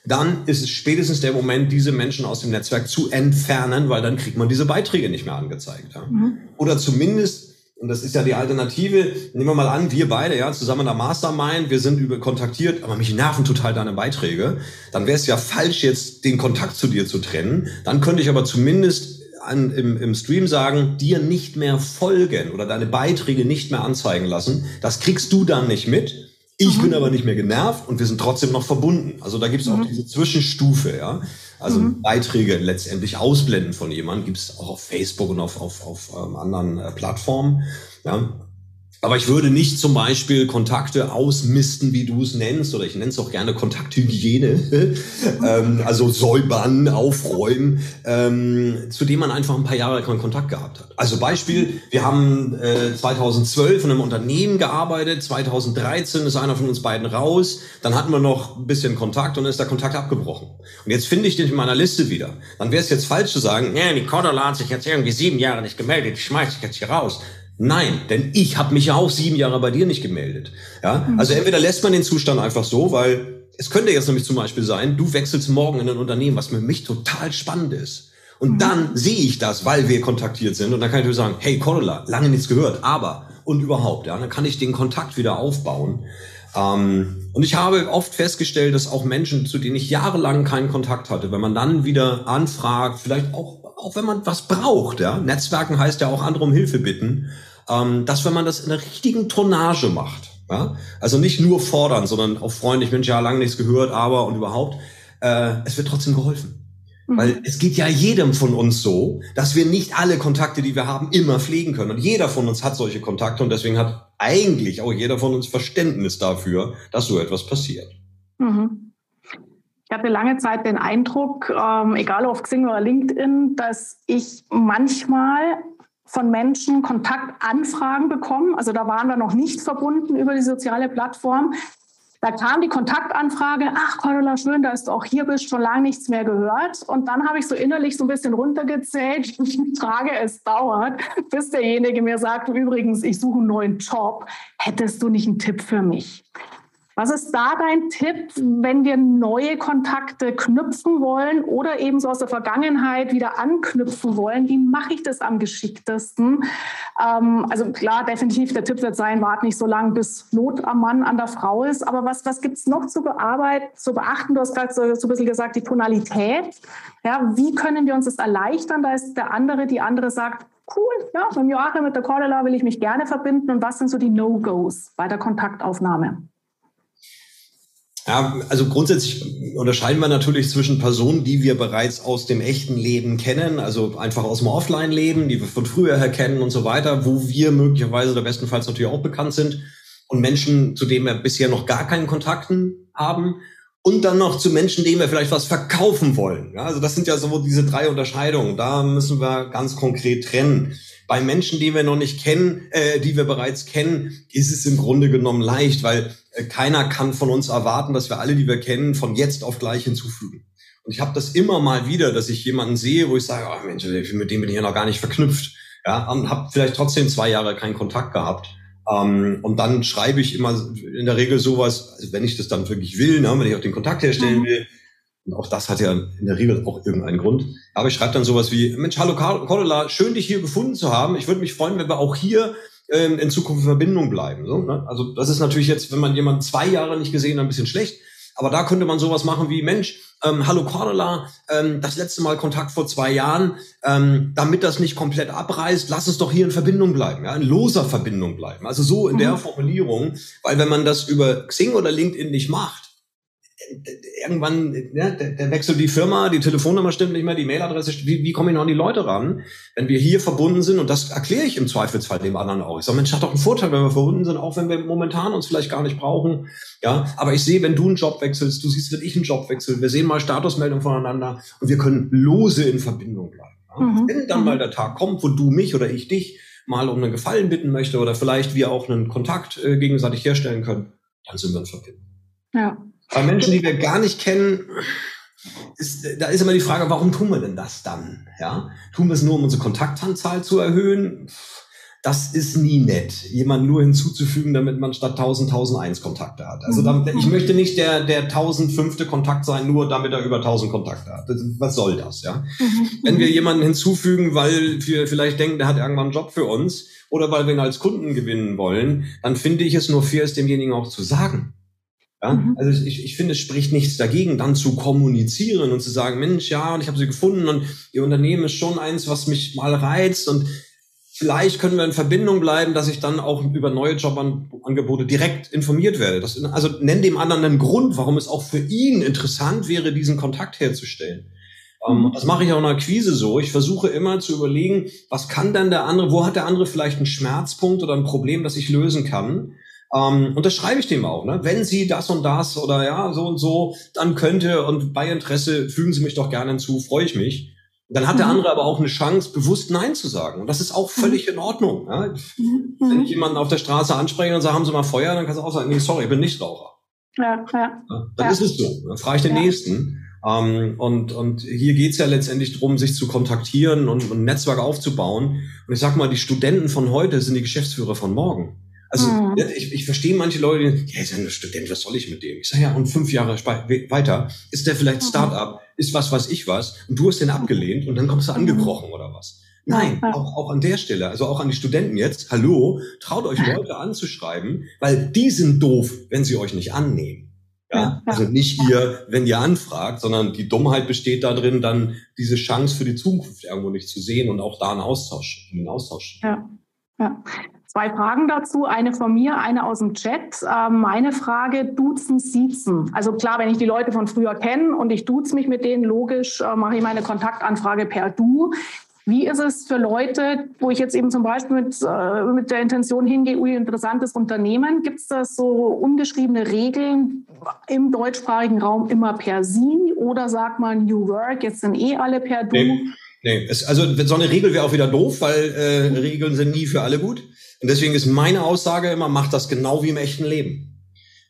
Speaker 3: dann ist es spätestens der Moment, diese Menschen aus dem Netzwerk zu entfernen, weil dann kriegt man diese Beiträge nicht mehr angezeigt. Ja. Mhm. Oder zumindest und das ist ja die Alternative. Nehmen wir mal an, wir beide, ja, zusammen in der Mastermind, wir sind über kontaktiert, aber mich nerven total deine Beiträge. Dann wäre es ja falsch, jetzt den Kontakt zu dir zu trennen. Dann könnte ich aber zumindest an, im, im Stream sagen, dir nicht mehr folgen oder deine Beiträge nicht mehr anzeigen lassen. Das kriegst du dann nicht mit. Ich mhm. bin aber nicht mehr genervt und wir sind trotzdem noch verbunden. Also da gibt es auch mhm. diese Zwischenstufe, ja. Also mhm. Beiträge letztendlich ausblenden von jemandem gibt es auch auf Facebook und auf, auf, auf ähm, anderen äh, Plattformen. Ja. Aber ich würde nicht zum Beispiel Kontakte ausmisten, wie du es nennst, oder ich nenne es auch gerne Kontakthygiene, (laughs) ähm, also säubern, aufräumen, ähm, zu dem man einfach ein paar Jahre keinen Kontakt gehabt hat. Also Beispiel, wir haben äh, 2012 in einem Unternehmen gearbeitet, 2013 ist einer von uns beiden raus, dann hatten wir noch ein bisschen Kontakt und dann ist der Kontakt abgebrochen. Und jetzt finde ich den in meiner Liste wieder. Dann wäre es jetzt falsch zu sagen, die Cordula hat sich jetzt irgendwie sieben Jahre nicht gemeldet, ich schmeiß dich jetzt hier raus. Nein, denn ich habe mich ja auch sieben Jahre bei dir nicht gemeldet. Ja, mhm. also entweder lässt man den Zustand einfach so, weil es könnte jetzt nämlich zum Beispiel sein, du wechselst morgen in ein Unternehmen, was für mich total spannend ist. Und mhm. dann sehe ich das, weil wir kontaktiert sind. Und dann kann ich dir sagen, hey Corolla, lange nichts gehört, aber und überhaupt, ja, dann kann ich den Kontakt wieder aufbauen. Ähm, und ich habe oft festgestellt, dass auch Menschen, zu denen ich jahrelang keinen Kontakt hatte, wenn man dann wieder anfragt, vielleicht auch, auch wenn man was braucht, ja, Netzwerken heißt ja auch andere um Hilfe bitten, ähm, dass wenn man das in der richtigen Tonnage macht, ja, also nicht nur fordern, sondern auch freundlich, Mensch, ja, lange nichts gehört, aber und überhaupt, äh, es wird trotzdem geholfen. Mhm. Weil es geht ja jedem von uns so, dass wir nicht alle Kontakte, die wir haben, immer pflegen können. Und jeder von uns hat solche Kontakte und deswegen hat eigentlich auch jeder von uns Verständnis dafür, dass so etwas passiert. Mhm.
Speaker 2: Ich hatte lange Zeit den Eindruck, ähm, egal auf Xing oder LinkedIn, dass ich manchmal von Menschen Kontaktanfragen bekommen. Also da waren wir noch nicht verbunden über die soziale Plattform. Da kam die Kontaktanfrage, ach Cordula, schön, dass du auch hier bist, schon lange nichts mehr gehört. Und dann habe ich so innerlich so ein bisschen runtergezählt, (laughs) wie Frage es dauert, bis derjenige mir sagt, übrigens, ich suche einen neuen Job. Hättest du nicht einen Tipp für mich? Was ist da dein Tipp, wenn wir neue Kontakte knüpfen wollen oder eben so aus der Vergangenheit wieder anknüpfen wollen? Wie mache ich das am geschicktesten? Ähm, also klar, definitiv der Tipp wird sein, wart nicht so lange, bis Not am Mann an der Frau ist. Aber was, was gibt es noch zu, bearbeiten, zu beachten? Du hast gerade so, so ein bisschen gesagt, die Tonalität. Ja, wie können wir uns das erleichtern? Da ist der andere, die andere sagt, cool, ja, mit dem Joachim, mit der Cordula will ich mich gerne verbinden. Und was sind so die No-Gos bei der Kontaktaufnahme?
Speaker 3: Ja, also grundsätzlich unterscheiden wir natürlich zwischen Personen, die wir bereits aus dem echten Leben kennen, also einfach aus dem Offline-Leben, die wir von früher her kennen und so weiter, wo wir möglicherweise oder bestenfalls natürlich auch bekannt sind und Menschen, zu denen wir bisher noch gar keinen Kontakten haben und dann noch zu Menschen, denen wir vielleicht was verkaufen wollen. Ja, also das sind ja so diese drei Unterscheidungen. Da müssen wir ganz konkret trennen. Bei Menschen, die wir noch nicht kennen, äh, die wir bereits kennen, ist es im Grunde genommen leicht, weil äh, keiner kann von uns erwarten, dass wir alle, die wir kennen, von jetzt auf gleich hinzufügen. Und ich habe das immer mal wieder, dass ich jemanden sehe, wo ich sage, oh Mensch, mit dem bin ich ja noch gar nicht verknüpft. Ja, und habe vielleicht trotzdem zwei Jahre keinen Kontakt gehabt. Ähm, und dann schreibe ich immer in der Regel sowas, also wenn ich das dann wirklich will, ne, wenn ich auch den Kontakt herstellen mhm. will, und auch das hat ja in der Regel auch irgendeinen Grund. Aber ich schreibe dann sowas wie, Mensch, hallo Cordula, schön dich hier gefunden zu haben. Ich würde mich freuen, wenn wir auch hier ähm, in Zukunft in Verbindung bleiben. So, ne? Also das ist natürlich jetzt, wenn man jemanden zwei Jahre nicht gesehen hat, ein bisschen schlecht. Aber da könnte man sowas machen wie, Mensch, ähm, hallo Cordula, ähm, das letzte Mal Kontakt vor zwei Jahren, ähm, damit das nicht komplett abreißt, lass es doch hier in Verbindung bleiben, ja, in loser Verbindung bleiben. Also so in mhm. der Formulierung, weil wenn man das über Xing oder LinkedIn nicht macht, irgendwann, ja, der, der wechselt die Firma, die Telefonnummer stimmt nicht mehr, die Mailadresse, wie, wie komme ich noch an die Leute ran, wenn wir hier verbunden sind und das erkläre ich im Zweifelsfall dem anderen auch. Ich sage, Mensch, hat doch einen Vorteil, wenn wir verbunden sind, auch wenn wir momentan uns vielleicht gar nicht brauchen. Ja, aber ich sehe, wenn du einen Job wechselst, du siehst, wenn ich einen Job wechsle, wir sehen mal Statusmeldung voneinander und wir können lose in Verbindung bleiben. Ja? Mhm. Wenn dann mal mhm. der Tag kommt, wo du mich oder ich dich mal um einen Gefallen bitten möchte oder vielleicht wir auch einen Kontakt äh, gegenseitig herstellen können, dann sind wir in Verbindung. Ja. Bei Menschen, die wir gar nicht kennen, ist, da ist immer die Frage, warum tun wir denn das dann? Ja? Tun wir es nur, um unsere Kontaktanzahl zu erhöhen? Das ist nie nett, jemanden nur hinzuzufügen, damit man statt 1000 1001 Kontakte hat. Also damit, ich möchte nicht der, der 1005. Kontakt sein, nur damit er über 1000 Kontakte hat. Was soll das, ja? Wenn wir jemanden hinzufügen, weil wir vielleicht denken, der hat irgendwann einen Job für uns oder weil wir ihn als Kunden gewinnen wollen, dann finde ich es nur fair, es demjenigen auch zu sagen. Ja? Mhm. Also ich, ich finde, es spricht nichts dagegen, dann zu kommunizieren und zu sagen, Mensch, ja, und ich habe sie gefunden und ihr Unternehmen ist schon eins, was mich mal reizt und Vielleicht können wir in Verbindung bleiben, dass ich dann auch über neue Jobangebote direkt informiert werde. Das, also nenn dem anderen einen Grund, warum es auch für ihn interessant wäre, diesen Kontakt herzustellen. Ähm, mhm. Das mache ich auch in der Quise so. Ich versuche immer zu überlegen, was kann denn der andere, wo hat der andere vielleicht einen Schmerzpunkt oder ein Problem, das ich lösen kann? Ähm, und das schreibe ich dem auch. Ne? Wenn Sie das und das oder ja, so und so, dann könnte und bei Interesse fügen Sie mich doch gerne hinzu, freue ich mich. Dann hat der mhm. andere aber auch eine Chance, bewusst Nein zu sagen. Und das ist auch völlig mhm. in Ordnung. Ja? Mhm. Wenn ich jemanden auf der Straße anspreche und sage, haben Sie mal Feuer, dann kannst du auch sagen, nee, sorry, ich bin nicht Raucher. Ja, ja. ja dann ja. ist es so. Dann frage ich den ja. Nächsten. Ähm, und, und hier geht's ja letztendlich darum, sich zu kontaktieren und, und ein Netzwerk aufzubauen. Und ich sag mal, die Studenten von heute sind die Geschäftsführer von morgen. Also mhm. ich, ich verstehe manche Leute, die, ja, ist ja ein Student, was soll ich mit dem? Ich sage ja, und fünf Jahre weiter ist der vielleicht mhm. Start-up, ist was, was ich was, und du hast den abgelehnt und dann kommst du mhm. angekrochen oder was. Nein, auch, auch an der Stelle, also auch an die Studenten jetzt, hallo, traut euch Leute anzuschreiben, weil die sind doof, wenn sie euch nicht annehmen. Ja, also nicht ihr, wenn ihr anfragt, sondern die Dummheit besteht darin, dann diese Chance für die Zukunft irgendwo nicht zu sehen und auch da einen Austausch, einen Austausch.
Speaker 2: Ja, ja. Zwei Fragen dazu, eine von mir, eine aus dem Chat. Ähm, meine Frage, duzen, siezen. Also klar, wenn ich die Leute von früher kenne und ich duze mich mit denen, logisch äh, mache ich meine Kontaktanfrage per Du. Wie ist es für Leute, wo ich jetzt eben zum Beispiel mit, äh, mit der Intention hingehe, ui, interessantes Unternehmen, gibt es da so ungeschriebene Regeln im deutschsprachigen Raum immer per Sie oder sagt man New Work, jetzt sind eh alle per Du?
Speaker 3: Nee, nee. Es, also so eine Regel wäre auch wieder doof, weil äh, Regeln sind nie für alle gut. Und deswegen ist meine Aussage immer, mach das genau wie im echten Leben.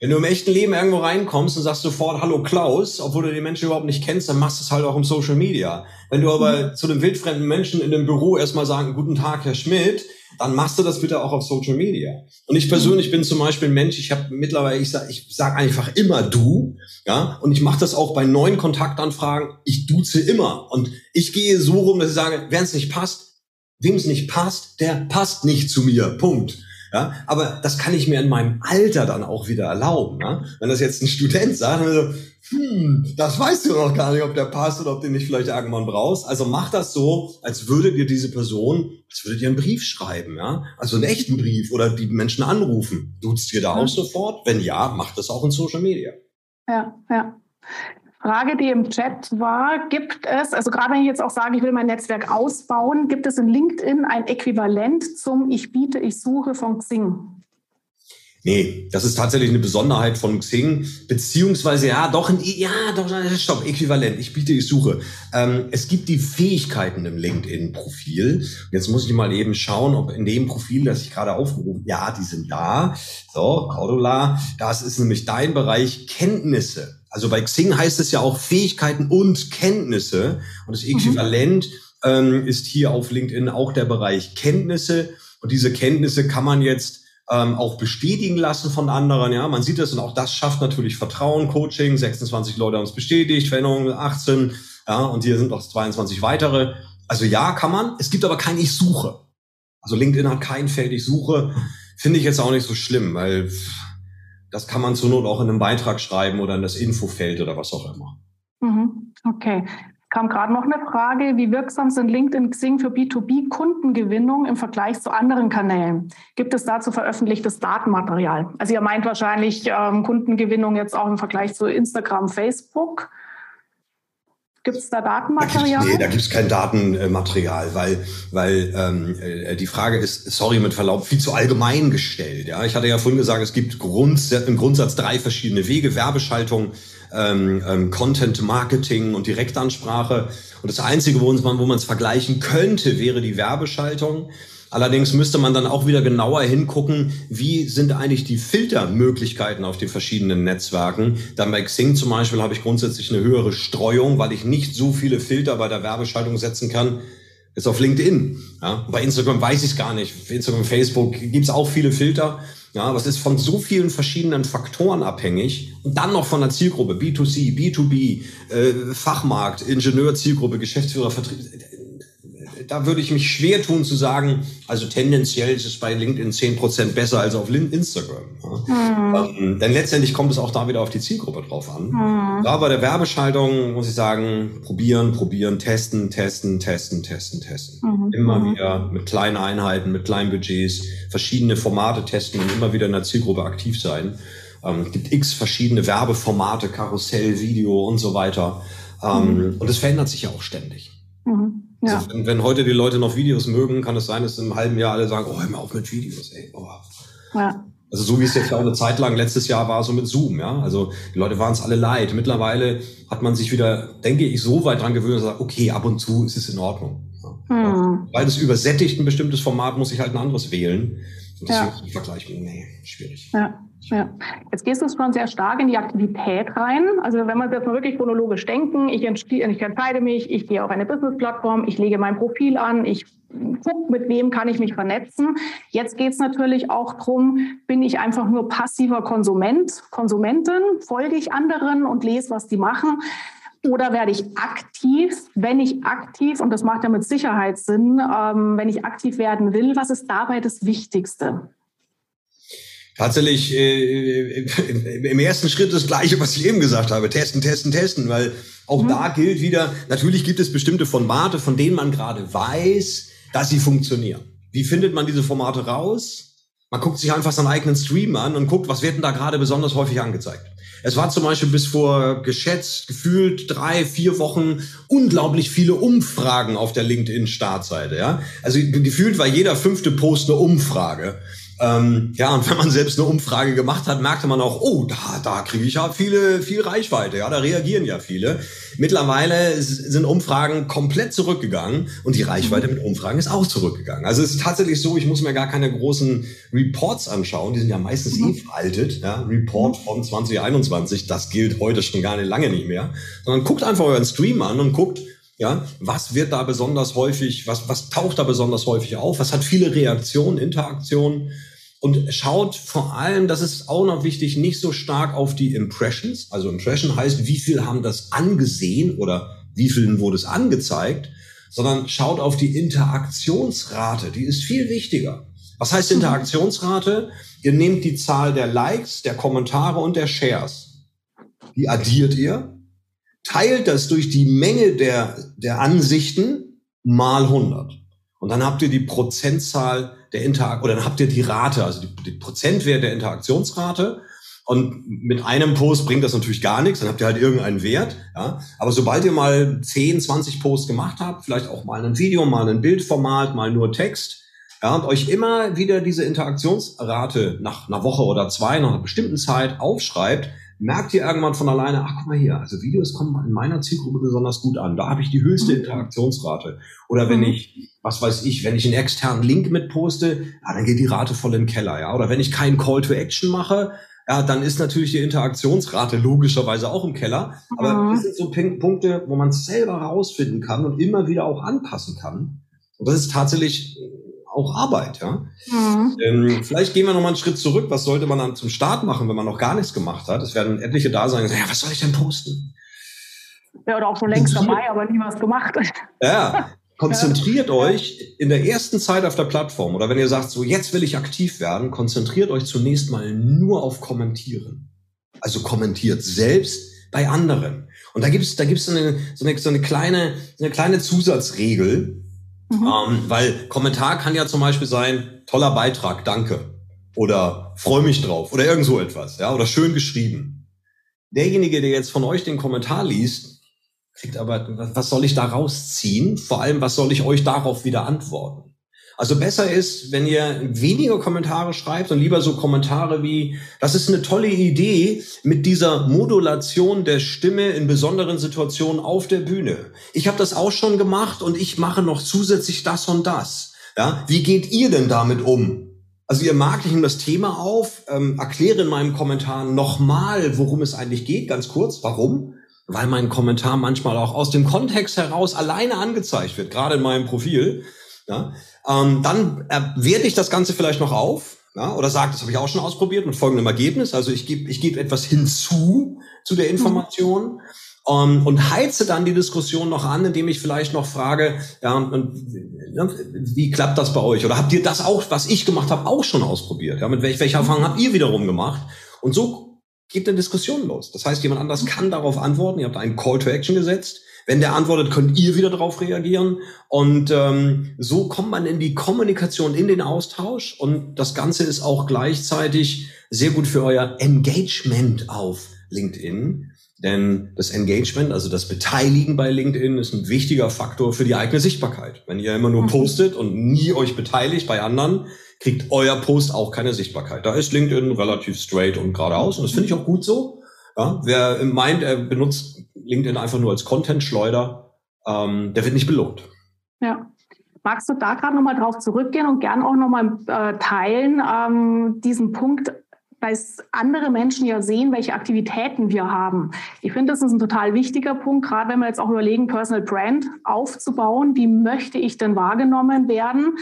Speaker 3: Wenn du im echten Leben irgendwo reinkommst und sagst sofort Hallo Klaus, obwohl du den Menschen überhaupt nicht kennst, dann machst du es halt auch im Social Media. Wenn du aber mhm. zu einem wildfremden Menschen in dem Büro erstmal sagen, guten Tag, Herr Schmidt, dann machst du das bitte auch auf Social Media. Und ich persönlich bin zum Beispiel ein Mensch, ich habe mittlerweile, ich sage ich sag einfach immer du, ja, und ich mache das auch bei neuen Kontaktanfragen, ich duze immer. Und ich gehe so rum, dass ich sage, wenn es nicht passt, wem es nicht passt, der passt nicht zu mir. Punkt. Ja, aber das kann ich mir in meinem Alter dann auch wieder erlauben. Ja? Wenn das jetzt ein Student sagt, dann so, hm, das weißt du noch gar nicht, ob der passt oder ob du nicht vielleicht irgendwann brauchst. Also mach das so, als würde dir diese Person, als würde dir einen Brief schreiben, ja. Also einen echten Brief oder die Menschen anrufen. Duzt dir da auch sofort? Wenn ja, mach das auch in Social Media.
Speaker 2: Ja, ja. Frage, die im Chat war, gibt es, also gerade wenn ich jetzt auch sage, ich will mein Netzwerk ausbauen, gibt es in LinkedIn ein Äquivalent zum Ich biete, ich suche von Xing?
Speaker 3: Nee, das ist tatsächlich eine Besonderheit von Xing, beziehungsweise ja, doch, ein, ja, doch, stopp, äquivalent, ich biete, ich suche. Ähm, es gibt die Fähigkeiten im LinkedIn-Profil. Jetzt muss ich mal eben schauen, ob in dem Profil, das ich gerade aufgerufen ja, die sind da. So, Cordula, das ist nämlich dein Bereich Kenntnisse. Also bei Xing heißt es ja auch Fähigkeiten und Kenntnisse. Und das mhm. Äquivalent mhm. ähm, ist hier auf LinkedIn auch der Bereich Kenntnisse. Und diese Kenntnisse kann man jetzt ähm, auch bestätigen lassen von anderen. Ja, man sieht das und auch das schafft natürlich Vertrauen. Coaching, 26 Leute haben es bestätigt, Veränderung 18. Ja, und hier sind noch 22 weitere. Also ja, kann man. Es gibt aber kein Ich suche. Also LinkedIn hat kein Feld Ich suche. Finde ich jetzt auch nicht so schlimm, weil das kann man zur Not auch in einem Beitrag schreiben oder in das Infofeld oder was auch immer.
Speaker 2: Mhm. Okay. Kam gerade noch eine Frage, wie wirksam sind LinkedIn Xing für B2B-Kundengewinnung im Vergleich zu anderen Kanälen? Gibt es dazu veröffentlichtes Datenmaterial? Also ihr meint wahrscheinlich ähm, Kundengewinnung jetzt auch im Vergleich zu Instagram, Facebook. Gibt es da Datenmaterial?
Speaker 3: Da nee, da gibt es kein Datenmaterial, weil, weil ähm, äh, die Frage ist, sorry, mit Verlaub, viel zu allgemein gestellt. Ja? Ich hatte ja vorhin gesagt, es gibt Grunds im Grundsatz drei verschiedene Wege, Werbeschaltung, ähm, ähm, Content Marketing und Direktansprache. Und das Einzige, wo man es vergleichen könnte, wäre die Werbeschaltung. Allerdings müsste man dann auch wieder genauer hingucken, wie sind eigentlich die Filtermöglichkeiten auf den verschiedenen Netzwerken. Dann bei Xing zum Beispiel habe ich grundsätzlich eine höhere Streuung, weil ich nicht so viele Filter bei der Werbeschaltung setzen kann, ist auf LinkedIn. Ja, bei Instagram weiß ich es gar nicht. Instagram, Facebook gibt es auch viele Filter. Ja, es ist von so vielen verschiedenen Faktoren abhängig und dann noch von der Zielgruppe, B2C, B2B, äh, Fachmarkt, Ingenieur, Zielgruppe, Geschäftsführer, Vertrieb da würde ich mich schwer tun zu sagen, also tendenziell ist es bei LinkedIn zehn Prozent besser als auf Instagram. Ja. Mhm. Ähm, denn letztendlich kommt es auch da wieder auf die Zielgruppe drauf an. Mhm. Da bei der Werbeschaltung muss ich sagen, probieren, probieren, testen, testen, testen, testen, testen. Mhm. Immer mhm. wieder mit kleinen Einheiten, mit kleinen Budgets, verschiedene Formate testen und immer wieder in der Zielgruppe aktiv sein. Ähm, es gibt x verschiedene Werbeformate, Karussell, Video und so weiter. Ähm, mhm. Und es verändert sich ja auch ständig. Mhm. Ja. Also wenn, wenn, heute die Leute noch Videos mögen, kann es sein, dass im halben Jahr alle sagen, oh, hör mal auf mit Videos, ey. Oh. Ja. Also so wie es jetzt auch eine Zeit lang letztes Jahr war, so mit Zoom, ja. Also die Leute waren es alle leid. Mittlerweile hat man sich wieder, denke ich, so weit dran gewöhnt, dass sagt, okay, ab und zu ist es in Ordnung. Ja. Mhm. Weil das übersättigt ein bestimmtes Format, muss ich halt ein anderes wählen. Und deswegen ja. Vergleich, nee, schwierig.
Speaker 2: Ja. Ja. Jetzt gehst du schon sehr stark in die Aktivität rein. Also wenn wir jetzt mal wirklich chronologisch denken, ich, ich entscheide mich, ich gehe auf eine Business-Plattform, ich lege mein Profil an, ich gucke, mit wem kann ich mich vernetzen. Jetzt geht es natürlich auch darum, bin ich einfach nur passiver Konsument, Konsumentin, folge ich anderen und lese, was die machen. Oder werde ich aktiv? Wenn ich aktiv, und das macht ja mit Sicherheit Sinn, ähm, wenn ich aktiv werden will, was ist dabei das Wichtigste?
Speaker 3: tatsächlich äh, im ersten Schritt das Gleiche, was ich eben gesagt habe. Testen, testen, testen, weil auch mhm. da gilt wieder, natürlich gibt es bestimmte Formate, von denen man gerade weiß, dass sie funktionieren. Wie findet man diese Formate raus? Man guckt sich einfach seinen eigenen Stream an und guckt, was wird denn da gerade besonders häufig angezeigt. Es war zum Beispiel bis vor geschätzt, gefühlt drei, vier Wochen unglaublich viele Umfragen auf der LinkedIn-Startseite. Ja? Also gefühlt war jeder fünfte Post eine Umfrage. Ähm, ja, und wenn man selbst eine Umfrage gemacht hat, merkte man auch, oh, da, da kriege ich ja viele, viel Reichweite, ja, da reagieren ja viele. Mittlerweile sind Umfragen komplett zurückgegangen und die Reichweite mit Umfragen ist auch zurückgegangen. Also es ist tatsächlich so, ich muss mir gar keine großen Reports anschauen, die sind ja meistens mhm. eh veraltet, ja, Report von 2021, das gilt heute schon gar nicht lange nicht mehr, sondern guckt einfach euren Stream an und guckt, ja, was wird da besonders häufig, was, was taucht da besonders häufig auf? Was hat viele Reaktionen, Interaktionen? Und schaut vor allem, das ist auch noch wichtig, nicht so stark auf die Impressions. Also Impression heißt, wie viel haben das angesehen oder wie vielen wurde es angezeigt, sondern schaut auf die Interaktionsrate. Die ist viel wichtiger. Was heißt. Interaktionsrate? Ihr nehmt die Zahl der Likes, der Kommentare und der Shares. Die addiert ihr teilt das durch die Menge der, der Ansichten mal 100. Und dann habt ihr die Prozentzahl der Interaktion, oder dann habt ihr die Rate, also die, die Prozentwert der Interaktionsrate. Und mit einem Post bringt das natürlich gar nichts, dann habt ihr halt irgendeinen Wert. Ja? Aber sobald ihr mal 10, 20 Posts gemacht habt, vielleicht auch mal ein Video, mal ein Bildformat, mal nur Text, ja, und euch immer wieder diese Interaktionsrate nach einer Woche oder zwei, nach einer bestimmten Zeit aufschreibt, merkt ihr irgendwann von alleine, ach guck mal hier, also Videos kommen in meiner Zielgruppe besonders gut an. Da habe ich die höchste mhm. Interaktionsrate. Oder wenn mhm. ich, was weiß ich, wenn ich einen externen Link mitposte, ja, dann geht die Rate voll in den Keller. Ja? Oder wenn ich keinen Call to Action mache, ja, dann ist natürlich die Interaktionsrate logischerweise auch im Keller. Aber mhm. das sind so Punkte, wo man es selber herausfinden kann und immer wieder auch anpassen kann. Und das ist tatsächlich auch Arbeit. Ja? Mhm. Ähm, vielleicht gehen wir noch mal einen Schritt zurück. Was sollte man dann zum Start machen, wenn man noch gar nichts gemacht hat? Es werden etliche da sein, ja, was soll ich denn posten?
Speaker 2: Ja, oder auch schon längst dabei, aber nie was gemacht.
Speaker 3: Ja, (laughs) konzentriert ja. euch in der ersten Zeit auf der Plattform oder wenn ihr sagt, so jetzt will ich aktiv werden, konzentriert euch zunächst mal nur auf Kommentieren. Also kommentiert selbst bei anderen. Und da gibt's da gibt's so eine, so eine, so eine kleine, so eine kleine Zusatzregel, Mhm. Ähm, weil Kommentar kann ja zum Beispiel sein, toller Beitrag, danke. Oder freu mich drauf. Oder irgend so etwas. Ja, oder schön geschrieben. Derjenige, der jetzt von euch den Kommentar liest, kriegt aber, was soll ich da rausziehen? Vor allem, was soll ich euch darauf wieder antworten? Also besser ist, wenn ihr weniger Kommentare schreibt und lieber so Kommentare wie, das ist eine tolle Idee mit dieser Modulation der Stimme in besonderen Situationen auf der Bühne. Ich habe das auch schon gemacht und ich mache noch zusätzlich das und das. Ja, wie geht ihr denn damit um? Also ihr mag ich das Thema auf, ähm, erkläre in meinem Kommentar nochmal, worum es eigentlich geht, ganz kurz. Warum? Weil mein Kommentar manchmal auch aus dem Kontext heraus alleine angezeigt wird, gerade in meinem Profil. Ja? Ähm, dann äh, werte ich das Ganze vielleicht noch auf. Ja, oder sagt, das habe ich auch schon ausprobiert mit folgendem Ergebnis. Also ich gebe ich geb etwas hinzu zu der Information. Mhm. Um, ähm, und heize dann die Diskussion noch an, indem ich vielleicht noch frage, ja, und, ja, wie klappt das bei euch? Oder habt ihr das auch, was ich gemacht habe, auch schon ausprobiert? Ja, mit welch, welcher Erfahrung habt ihr wiederum gemacht? Und so geht eine Diskussion los. Das heißt, jemand anders kann darauf antworten. Ihr habt einen Call to Action gesetzt. Wenn der antwortet, könnt ihr wieder darauf reagieren. Und ähm, so kommt man in die Kommunikation, in den Austausch. Und das Ganze ist auch gleichzeitig sehr gut für euer Engagement auf LinkedIn. Denn das Engagement, also das Beteiligen bei LinkedIn, ist ein wichtiger Faktor für die eigene Sichtbarkeit. Wenn ihr immer nur mhm. postet und nie euch beteiligt bei anderen, kriegt euer Post auch keine Sichtbarkeit. Da ist LinkedIn relativ straight und geradeaus und das finde ich auch gut so. Ja, wer meint, er benutzt LinkedIn einfach nur als Content-Schleuder, ähm, der wird nicht belohnt.
Speaker 2: Ja. Magst du da gerade nochmal drauf zurückgehen und gern auch nochmal äh, teilen, ähm, diesen Punkt, weil andere Menschen ja sehen, welche Aktivitäten wir haben. Ich finde, das ist ein total wichtiger Punkt, gerade wenn wir jetzt auch überlegen, Personal Brand aufzubauen. Wie möchte ich denn wahrgenommen werden?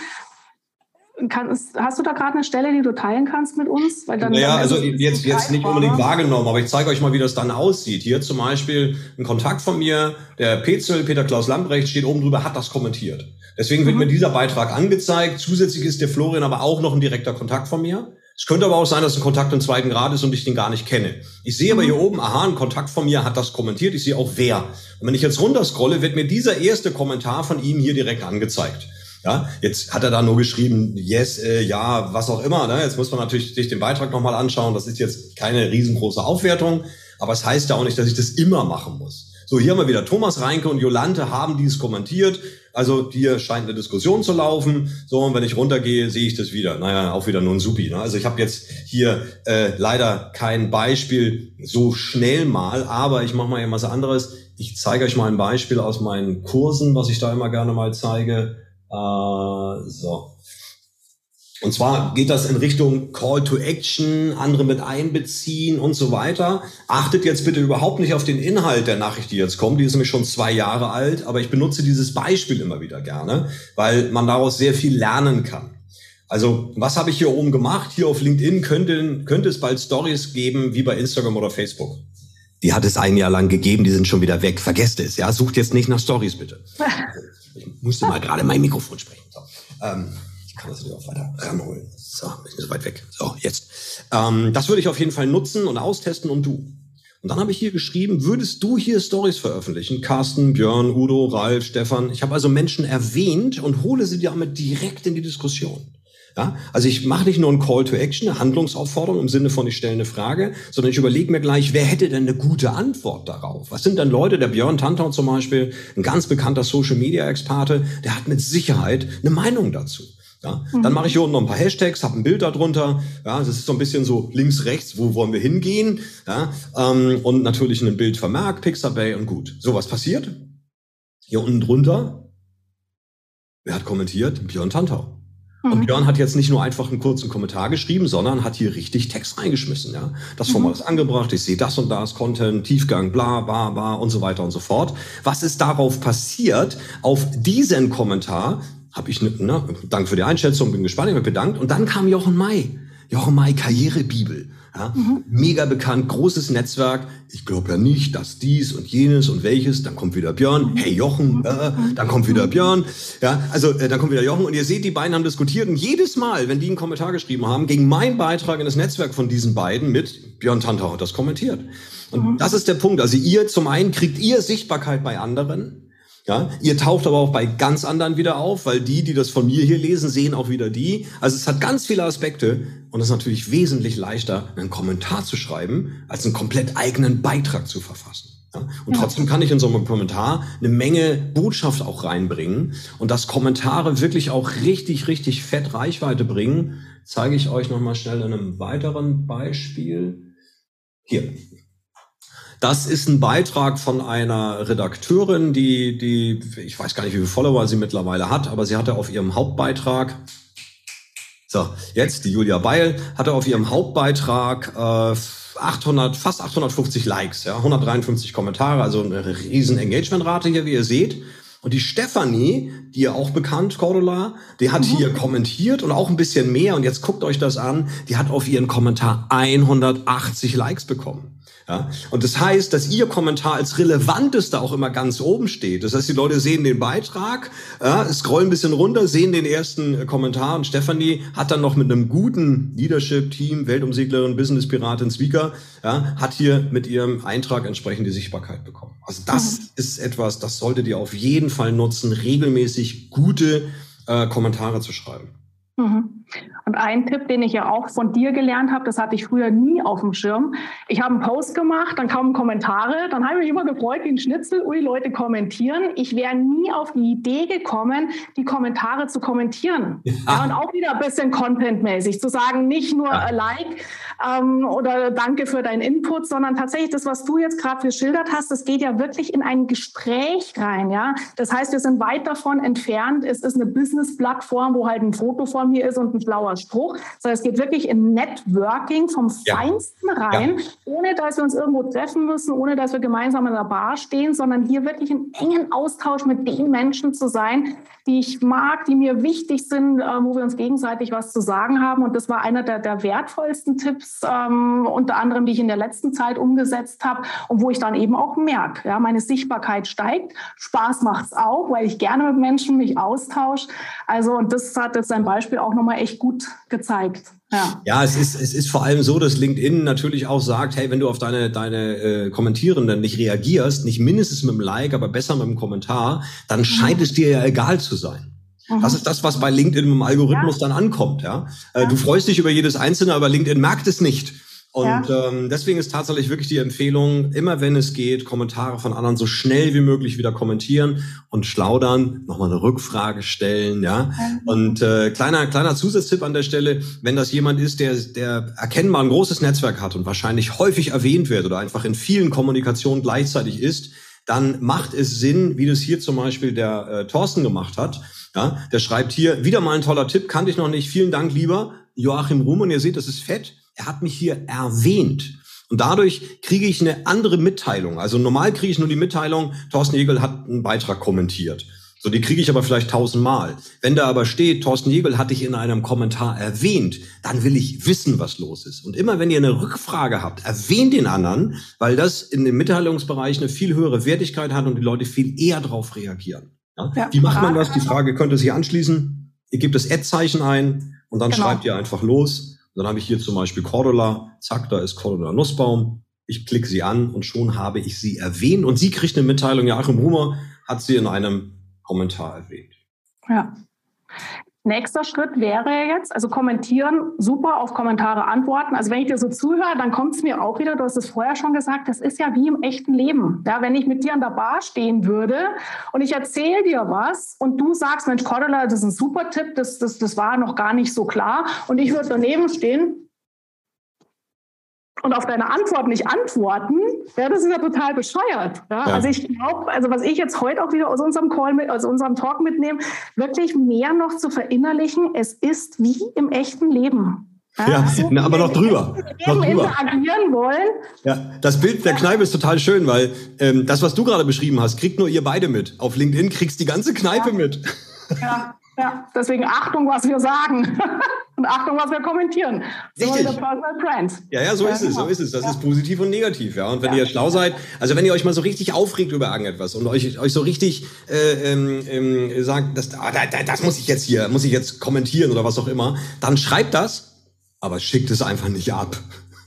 Speaker 2: Kann, hast du da gerade eine Stelle, die du teilen kannst mit uns?
Speaker 3: Weil dann, naja, also jetzt, jetzt nicht unbedingt wahrgenommen, aber ich zeige euch mal, wie das dann aussieht. Hier zum Beispiel ein Kontakt von mir, der Petzel, Peter Klaus Lambrecht, steht oben drüber, hat das kommentiert. Deswegen wird mhm. mir dieser Beitrag angezeigt. Zusätzlich ist der Florian aber auch noch ein direkter Kontakt von mir. Es könnte aber auch sein, dass ein Kontakt im zweiten Grad ist und ich den gar nicht kenne. Ich sehe aber mhm. hier oben, aha, ein Kontakt von mir hat das kommentiert. Ich sehe auch wer. Und wenn ich jetzt runterscrolle, wird mir dieser erste Kommentar von ihm hier direkt angezeigt. Ja, jetzt hat er da nur geschrieben, yes, äh, ja, was auch immer. Ne? Jetzt muss man natürlich sich den Beitrag nochmal anschauen. Das ist jetzt keine riesengroße Aufwertung, aber es heißt ja auch nicht, dass ich das immer machen muss. So, hier haben wir wieder Thomas Reinke und Jolante haben dies kommentiert. Also hier scheint eine Diskussion zu laufen. So, und wenn ich runtergehe, sehe ich das wieder. Naja, auch wieder nur ein Supi. Ne? Also ich habe jetzt hier äh, leider kein Beispiel so schnell mal, aber ich mache mal etwas anderes. Ich zeige euch mal ein Beispiel aus meinen Kursen, was ich da immer gerne mal zeige. Äh, so. Und zwar geht das in Richtung Call to Action, andere mit einbeziehen und so weiter. Achtet jetzt bitte überhaupt nicht auf den Inhalt der Nachricht, die jetzt kommt. Die ist nämlich schon zwei Jahre alt, aber ich benutze dieses Beispiel immer wieder gerne, weil man daraus sehr viel lernen kann. Also, was habe ich hier oben gemacht? Hier auf LinkedIn könnte, könnte es bald Stories geben, wie bei Instagram oder Facebook. Die hat es ein Jahr lang gegeben, die sind schon wieder weg. Vergesst es, ja. Sucht jetzt nicht nach Stories, bitte. (laughs) Ich musste mal gerade mein Mikrofon sprechen. So. Ähm, ich kann das wieder auch weiter ranholen. So, bin so weit weg. So, jetzt. Ähm, das würde ich auf jeden Fall nutzen und austesten und du. Und dann habe ich hier geschrieben, würdest du hier Stories veröffentlichen? Carsten, Björn, Udo, Ralf, Stefan. Ich habe also Menschen erwähnt und hole sie damit direkt in die Diskussion. Ja? Also ich mache nicht nur ein Call to Action, eine Handlungsaufforderung im Sinne von ich stelle eine Frage, sondern ich überlege mir gleich, wer hätte denn eine gute Antwort darauf? Was sind denn Leute, der Björn Tantau zum Beispiel, ein ganz bekannter Social Media Experte, der hat mit Sicherheit eine Meinung dazu. Ja, mhm. Dann mache ich hier unten noch ein paar Hashtags, habe ein Bild darunter. Ja, das ist so ein bisschen so links, rechts, wo wollen wir hingehen? Ja, ähm, und natürlich ein Bild vermerkt, Pixabay und gut. So, was passiert? Hier unten drunter, wer hat kommentiert? Björn Tantau. Und mhm. Björn hat jetzt nicht nur einfach einen kurzen Kommentar geschrieben, sondern hat hier richtig Text reingeschmissen. Ja, das Format mhm. ist angebracht. Ich sehe das und das, Content, Tiefgang, bla, bla, bla und so weiter und so fort. Was ist darauf passiert? Auf diesen Kommentar habe ich, ne, ne, Dank für die Einschätzung, bin gespannt, ich bin bedankt. Und dann kam Jochen May. Jochen May, Karrierebibel. Ja, mhm. Mega bekannt, großes Netzwerk. Ich glaube ja nicht, dass dies und jenes und welches. Dann kommt wieder Björn. Hey Jochen, äh, dann kommt wieder Björn. Ja, also äh, dann kommt wieder Jochen. Und ihr seht, die beiden haben diskutiert. Und jedes Mal, wenn die einen Kommentar geschrieben haben, ging mein Beitrag in das Netzwerk von diesen beiden mit Björn Tantau hat das kommentiert. Und mhm. das ist der Punkt. Also ihr zum einen kriegt ihr Sichtbarkeit bei anderen. Ja, ihr taucht aber auch bei ganz anderen wieder auf, weil die, die das von mir hier lesen, sehen auch wieder die. Also es hat ganz viele Aspekte und es ist natürlich wesentlich leichter, einen Kommentar zu schreiben, als einen komplett eigenen Beitrag zu verfassen. Ja? Und trotzdem kann ich in so einem Kommentar eine Menge Botschaft auch reinbringen und dass Kommentare wirklich auch richtig, richtig fett Reichweite bringen, zeige ich euch nochmal schnell in einem weiteren Beispiel. Hier, das ist ein Beitrag von einer Redakteurin, die, die, ich weiß gar nicht, wie viele Follower sie mittlerweile hat, aber sie hatte auf ihrem Hauptbeitrag, so, jetzt die Julia Beil, hatte auf ihrem Hauptbeitrag äh, 800, fast 850 Likes, ja, 153 Kommentare, also eine riesen Engagementrate hier, wie ihr seht. Und die Stefanie, die ja auch bekannt, Cordula, die hat mhm. hier kommentiert und auch ein bisschen mehr. Und jetzt guckt euch das an. Die hat auf ihren Kommentar 180 Likes bekommen. Ja? Und das heißt, dass Ihr Kommentar als relevantester auch immer ganz oben steht. Das heißt, die Leute sehen den Beitrag, ja, scrollen ein bisschen runter, sehen den ersten äh, Kommentar und Stefanie hat dann noch mit einem guten Leadership-Team, Weltumseglerin, Business-Piratin, Speaker, ja, hat hier mit ihrem Eintrag entsprechend die Sichtbarkeit bekommen. Also das mhm. ist etwas, das solltet ihr auf jeden Fall nutzen, regelmäßig gute äh, Kommentare zu schreiben.
Speaker 2: Mhm. Und ein Tipp, den ich ja auch von dir gelernt habe, das hatte ich früher nie auf dem Schirm. Ich habe einen Post gemacht, dann kamen Kommentare, dann habe ich mich immer gefreut wie ein Schnitzel, ui, Leute kommentieren. Ich wäre nie auf die Idee gekommen, die Kommentare zu kommentieren. Ja. Und auch wieder ein bisschen contentmäßig, zu sagen, nicht nur ja. Like ähm, oder Danke für deinen Input, sondern tatsächlich das, was du jetzt gerade geschildert hast, das geht ja wirklich in ein Gespräch rein. Ja, Das heißt, wir sind weit davon entfernt, es ist eine Business-Plattform, wo halt ein Foto von mir ist und ein schlauer Spruch, sondern es geht wirklich in Networking vom ja. Feinsten rein, ja. ohne dass wir uns irgendwo treffen müssen, ohne dass wir gemeinsam in der Bar stehen, sondern hier wirklich in engen Austausch mit den Menschen zu sein, die ich mag, die mir wichtig sind, äh, wo wir uns gegenseitig was zu sagen haben. Und das war einer der, der wertvollsten Tipps, ähm, unter anderem, die ich in der letzten Zeit umgesetzt habe und wo ich dann eben auch merke, ja, meine Sichtbarkeit steigt, Spaß macht es auch, weil ich gerne mit Menschen mich austausche. Also und das hat jetzt sein Beispiel auch nochmal echt gut gezeigt.
Speaker 3: Ja. ja, es ist, es ist vor allem so, dass LinkedIn natürlich auch sagt, hey, wenn du auf deine, deine äh, Kommentierenden nicht reagierst, nicht mindestens mit einem Like, aber besser mit einem Kommentar, dann mhm. scheint es dir ja egal zu sein. Mhm. Das ist das, was bei LinkedIn im Algorithmus ja. dann ankommt. Ja? Äh, ja? Du freust dich über jedes Einzelne, aber LinkedIn merkt es nicht. Und ja. ähm, deswegen ist tatsächlich wirklich die Empfehlung, immer wenn es geht, Kommentare von anderen so schnell wie möglich wieder kommentieren und schlaudern, nochmal eine Rückfrage stellen, ja. Mhm. Und äh, kleiner kleiner Zusatztipp an der Stelle, wenn das jemand ist, der der erkennbar ein großes Netzwerk hat und wahrscheinlich häufig erwähnt wird oder einfach in vielen Kommunikationen gleichzeitig ist, dann macht es Sinn, wie das hier zum Beispiel der äh, Thorsten gemacht hat. Ja, der schreibt hier wieder mal ein toller Tipp, kannte ich noch nicht. Vielen Dank, lieber Joachim Ruhm. Und ihr seht, das ist fett er hat mich hier erwähnt. Und dadurch kriege ich eine andere Mitteilung. Also normal kriege ich nur die Mitteilung, Thorsten Jägel hat einen Beitrag kommentiert. So, die kriege ich aber vielleicht tausendmal. Wenn da aber steht, Thorsten Jägel hat dich in einem Kommentar erwähnt, dann will ich wissen, was los ist. Und immer wenn ihr eine Rückfrage habt, erwähnt den anderen, weil das in dem Mitteilungsbereich eine viel höhere Wertigkeit hat und die Leute viel eher darauf reagieren. Ja? Ja, Wie macht man das? Die Frage könnte sich anschließen. Ihr gebt das Ad-Zeichen ein und dann genau. schreibt ihr einfach los. Dann habe ich hier zum Beispiel Cordula, zack, da ist Cordula Nussbaum. Ich klicke sie an und schon habe ich sie erwähnt. Und sie kriegt eine Mitteilung, ja, Achim Rumer hat sie in einem Kommentar erwähnt.
Speaker 2: Ja. Nächster Schritt wäre jetzt, also kommentieren, super, auf Kommentare antworten. Also wenn ich dir so zuhöre, dann kommt es mir auch wieder, du hast es vorher schon gesagt, das ist ja wie im echten Leben. Ja, wenn ich mit dir an der Bar stehen würde und ich erzähle dir was und du sagst, Mensch, Cordula, das ist ein super Tipp, das, das, das war noch gar nicht so klar und ich würde daneben stehen, und auf deine Antwort nicht antworten, ja, das ist ja total bescheuert. Ja? Ja. Also ich glaube, also was ich jetzt heute auch wieder aus unserem Call mit, aus unserem Talk mitnehme, wirklich mehr noch zu verinnerlichen, es ist wie im echten Leben.
Speaker 3: Ja, ja so na, aber noch drüber. Noch drüber.
Speaker 2: interagieren wollen.
Speaker 3: Ja, das Bild der Kneipe ist total schön, weil ähm, das, was du gerade beschrieben hast, kriegt nur ihr beide mit. Auf LinkedIn kriegst die ganze Kneipe mit.
Speaker 2: Ja, ja, deswegen Achtung, was wir sagen. (laughs) Und Achtung, was wir kommentieren.
Speaker 3: Richtig. Ja, ja, so ist es, so genau. ist es. Das ja. ist positiv und negativ, ja. Und wenn ja. ihr schlau seid, also wenn ihr euch mal so richtig aufregt über irgendetwas und euch, euch so richtig äh, ähm, ähm, sagt, das, ah, das, das muss ich jetzt hier, muss ich jetzt kommentieren oder was auch immer, dann schreibt das, aber schickt es einfach nicht ab.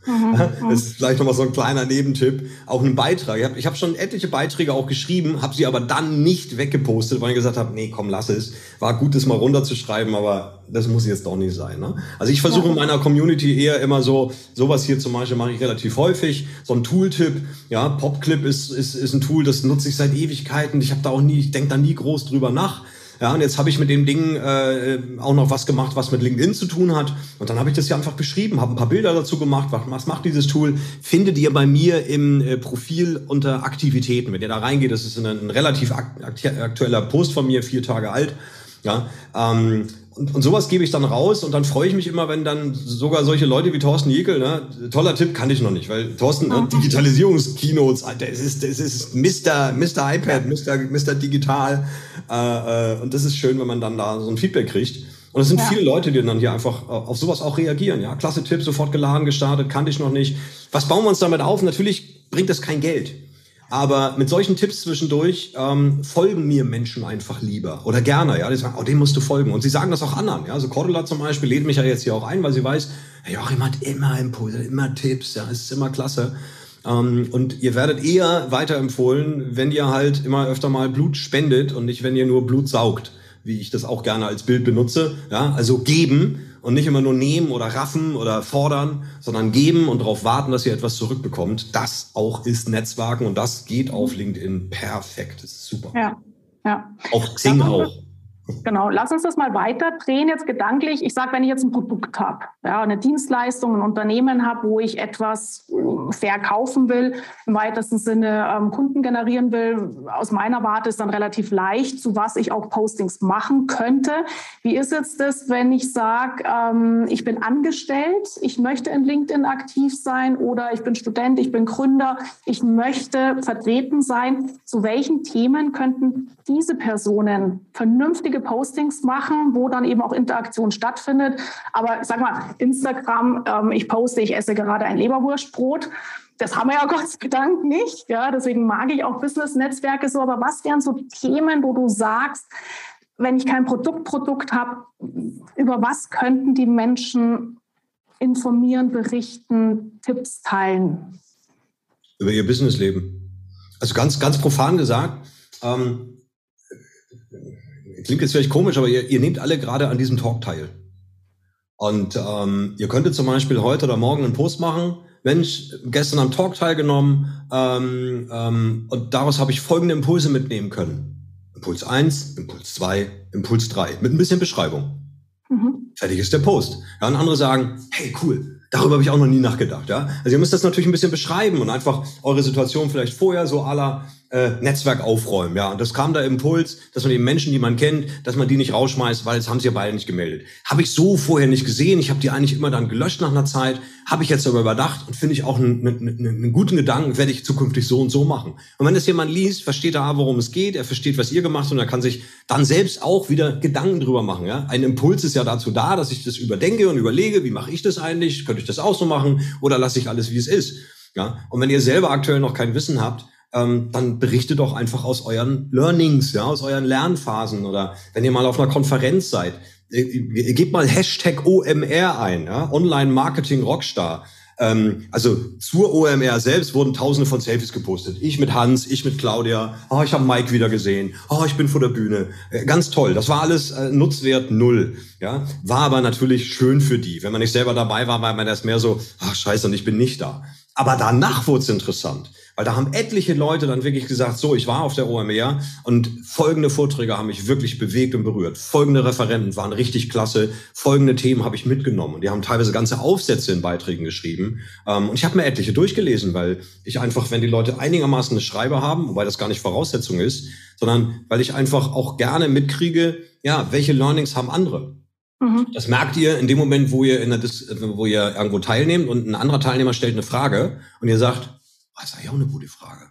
Speaker 3: Mhm. Das ist vielleicht nochmal so ein kleiner Nebentipp. Auch ein Beitrag. Ich habe hab schon etliche Beiträge auch geschrieben, habe sie aber dann nicht weggepostet, weil ich gesagt habe, nee, komm, lass es. War gut, das mal runterzuschreiben, aber das muss jetzt doch nicht sein. Ne? Also ich versuche in meiner Community eher immer so, sowas hier zum Beispiel mache ich relativ häufig. So ein Tooltip, ja, Popclip ist, ist, ist ein Tool, das nutze ich seit Ewigkeiten. Ich habe da auch nie, ich denke da nie groß drüber nach. Ja, und jetzt habe ich mit dem Ding äh, auch noch was gemacht, was mit LinkedIn zu tun hat. Und dann habe ich das ja einfach beschrieben, habe ein paar Bilder dazu gemacht. Was, was macht dieses Tool? Findet ihr bei mir im äh, Profil unter Aktivitäten. Wenn ihr da reingeht, das ist ein, ein relativ aktueller Post von mir, vier Tage alt. Ja, ähm, und, und sowas gebe ich dann raus und dann freue ich mich immer, wenn dann sogar solche Leute wie Thorsten Jekyll, ne, toller Tipp, kann ich noch nicht, weil Thorsten, ne, Digitalisierungskeynotes, das ist, das ist Mr. Mr. iPad, Mr. Mr. Digital äh, äh, und das ist schön, wenn man dann da so ein Feedback kriegt. Und es sind ja. viele Leute, die dann hier einfach äh, auf sowas auch reagieren. Ja, klasse Tipp, sofort geladen, gestartet, kannte ich noch nicht. Was bauen wir uns damit auf? Natürlich bringt das kein Geld. Aber mit solchen Tipps zwischendurch ähm, folgen mir Menschen einfach lieber oder gerne. Ja, die sagen, oh, dem musst du folgen. Und sie sagen das auch anderen. Ja, also Cordula zum Beispiel lädt mich ja jetzt hier auch ein, weil sie weiß, hey, Joachim hat immer Impulse, immer Tipps. Ja, es ist immer klasse. Ähm, und ihr werdet eher weiterempfohlen, wenn ihr halt immer öfter mal Blut spendet und nicht, wenn ihr nur Blut saugt, wie ich das auch gerne als Bild benutze. Ja, also geben und nicht immer nur nehmen oder raffen oder fordern, sondern geben und darauf warten, dass ihr etwas zurückbekommt. Das auch ist Netzwerken und das geht auf LinkedIn perfekt. Das ist super.
Speaker 2: Ja, ja.
Speaker 3: Auch Xing auch.
Speaker 2: Genau, lass uns das mal weiter drehen jetzt gedanklich. Ich sage, wenn ich jetzt ein Produkt habe, ja, eine Dienstleistung, ein Unternehmen habe, wo ich etwas äh, verkaufen will, im weitesten Sinne ähm, Kunden generieren will, aus meiner Warte ist dann relativ leicht, zu was ich auch Postings machen könnte. Wie ist jetzt das, wenn ich sage, ähm, ich bin angestellt, ich möchte in LinkedIn aktiv sein oder ich bin Student, ich bin Gründer, ich möchte vertreten sein? Zu welchen Themen könnten diese Personen vernünftige lustige Postings machen, wo dann eben auch Interaktion stattfindet. Aber sag mal, Instagram, ähm, ich poste, ich esse gerade ein Leberwurstbrot. Das haben wir ja (laughs) Gott sei Dank nicht. Ja, deswegen mag ich auch Business-Netzwerke so. Aber was wären so Themen, wo du sagst, wenn ich kein Produktprodukt habe, über was könnten die Menschen informieren, berichten, Tipps teilen?
Speaker 3: Über ihr Businessleben. Also ganz, ganz profan gesagt, ähm, klingt jetzt vielleicht komisch, aber ihr, ihr nehmt alle gerade an diesem Talk teil. Und ähm, ihr könntet zum Beispiel heute oder morgen einen Post machen. Mensch, gestern am Talk teilgenommen ähm, ähm, und daraus habe ich folgende Impulse mitnehmen können. Impuls eins, Impuls zwei, Impuls drei mit ein bisschen Beschreibung. Mhm. Fertig ist der Post. Ja, und andere sagen, hey, cool, Darüber habe ich auch noch nie nachgedacht. Ja? Also ihr müsst das natürlich ein bisschen beschreiben und einfach eure Situation vielleicht vorher so aller äh, Netzwerk aufräumen. Ja, und das kam da Impuls, dass man die Menschen, die man kennt, dass man die nicht rausschmeißt, weil es haben sie ja beide nicht gemeldet. Habe ich so vorher nicht gesehen. Ich habe die eigentlich immer dann gelöscht nach einer Zeit. Habe ich jetzt aber überdacht und finde ich auch einen, einen, einen guten Gedanken, werde ich zukünftig so und so machen. Und wenn das jemand liest, versteht er, worum es geht. Er versteht, was ihr gemacht habt und er kann sich dann selbst auch wieder Gedanken drüber machen. Ja, ein Impuls ist ja dazu da, dass ich das überdenke und überlege, wie mache ich das eigentlich? Könnte ich das auch so machen oder lasse ich alles, wie es ist? Ja, und wenn ihr selber aktuell noch kein Wissen habt, ähm, dann berichtet doch einfach aus euren Learnings, ja, aus euren Lernphasen oder wenn ihr mal auf einer Konferenz seid, äh, gebt mal Hashtag OMR ein, ja, Online Marketing Rockstar. Ähm, also zur OMR selbst wurden Tausende von Selfies gepostet. Ich mit Hans, ich mit Claudia. Oh, ich habe Mike wieder gesehen. Oh, ich bin vor der Bühne. Äh, ganz toll. Das war alles äh, Nutzwert null. Ja, war aber natürlich schön für die. Wenn man nicht selber dabei war, war man erst mehr so, ach scheiße, und ich bin nicht da. Aber danach wurde es interessant. Weil da haben etliche Leute dann wirklich gesagt, so, ich war auf der OMR und folgende Vorträge haben mich wirklich bewegt und berührt. Folgende Referenten waren richtig klasse. Folgende Themen habe ich mitgenommen. Und die haben teilweise ganze Aufsätze in Beiträgen geschrieben. Ähm, und ich habe mir etliche durchgelesen, weil ich einfach, wenn die Leute einigermaßen eine Schreiber haben, wobei das gar nicht Voraussetzung ist, sondern weil ich einfach auch gerne mitkriege, ja, welche Learnings haben andere. Mhm. Das merkt ihr in dem Moment, wo ihr, in der Dis wo ihr irgendwo teilnehmt und ein anderer Teilnehmer stellt eine Frage und ihr sagt, das ist eigentlich auch eine gute Frage.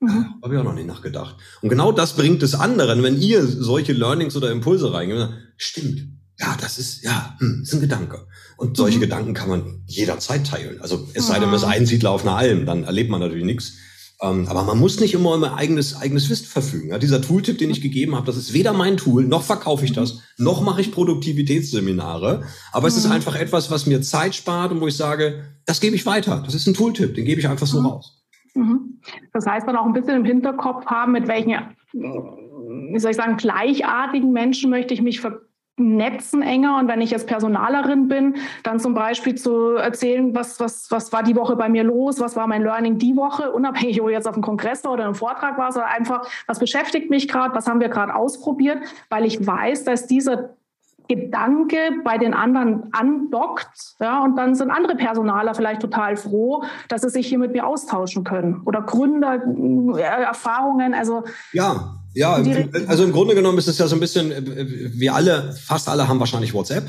Speaker 3: Mhm. Habe ich auch noch nicht nachgedacht. Und genau das bringt es anderen, wenn ihr solche Learnings oder Impulse reingebt. Stimmt. Ja, das ist, ja, hm, ist ein Gedanke. Und solche mhm. Gedanken kann man jederzeit teilen. Also es sei denn, man ist Einsiedler auf einer Alm, dann erlebt man natürlich nichts. Ähm, aber man muss nicht immer über eigenes, eigenes Wissen verfügen. Ja, dieser Tooltip, den ich gegeben habe, das ist weder mein Tool, noch verkaufe ich das, noch mache ich Produktivitätsseminare. Aber es ist mhm. einfach etwas, was mir Zeit spart und wo ich sage, das gebe ich weiter. Das ist ein Tooltip, den gebe ich einfach so mhm. raus.
Speaker 2: Mhm. Das heißt, man auch ein bisschen im Hinterkopf haben, mit welchen, wie soll ich sagen, gleichartigen Menschen möchte ich mich vernetzen enger. Und wenn ich jetzt Personalerin bin, dann zum Beispiel zu erzählen, was, was, was war die Woche bei mir los, was war mein Learning die Woche, unabhängig, ob ich jetzt auf einem Kongress oder einem Vortrag war, sondern einfach, was beschäftigt mich gerade, was haben wir gerade ausprobiert, weil ich weiß, dass dieser Gedanke bei den anderen andockt, ja, und dann sind andere Personaler vielleicht total froh, dass sie sich hier mit mir austauschen können oder Gründer, äh, Erfahrungen, also
Speaker 3: ja. Ja, also im Grunde genommen ist es ja so ein bisschen, wir alle, fast alle haben wahrscheinlich WhatsApp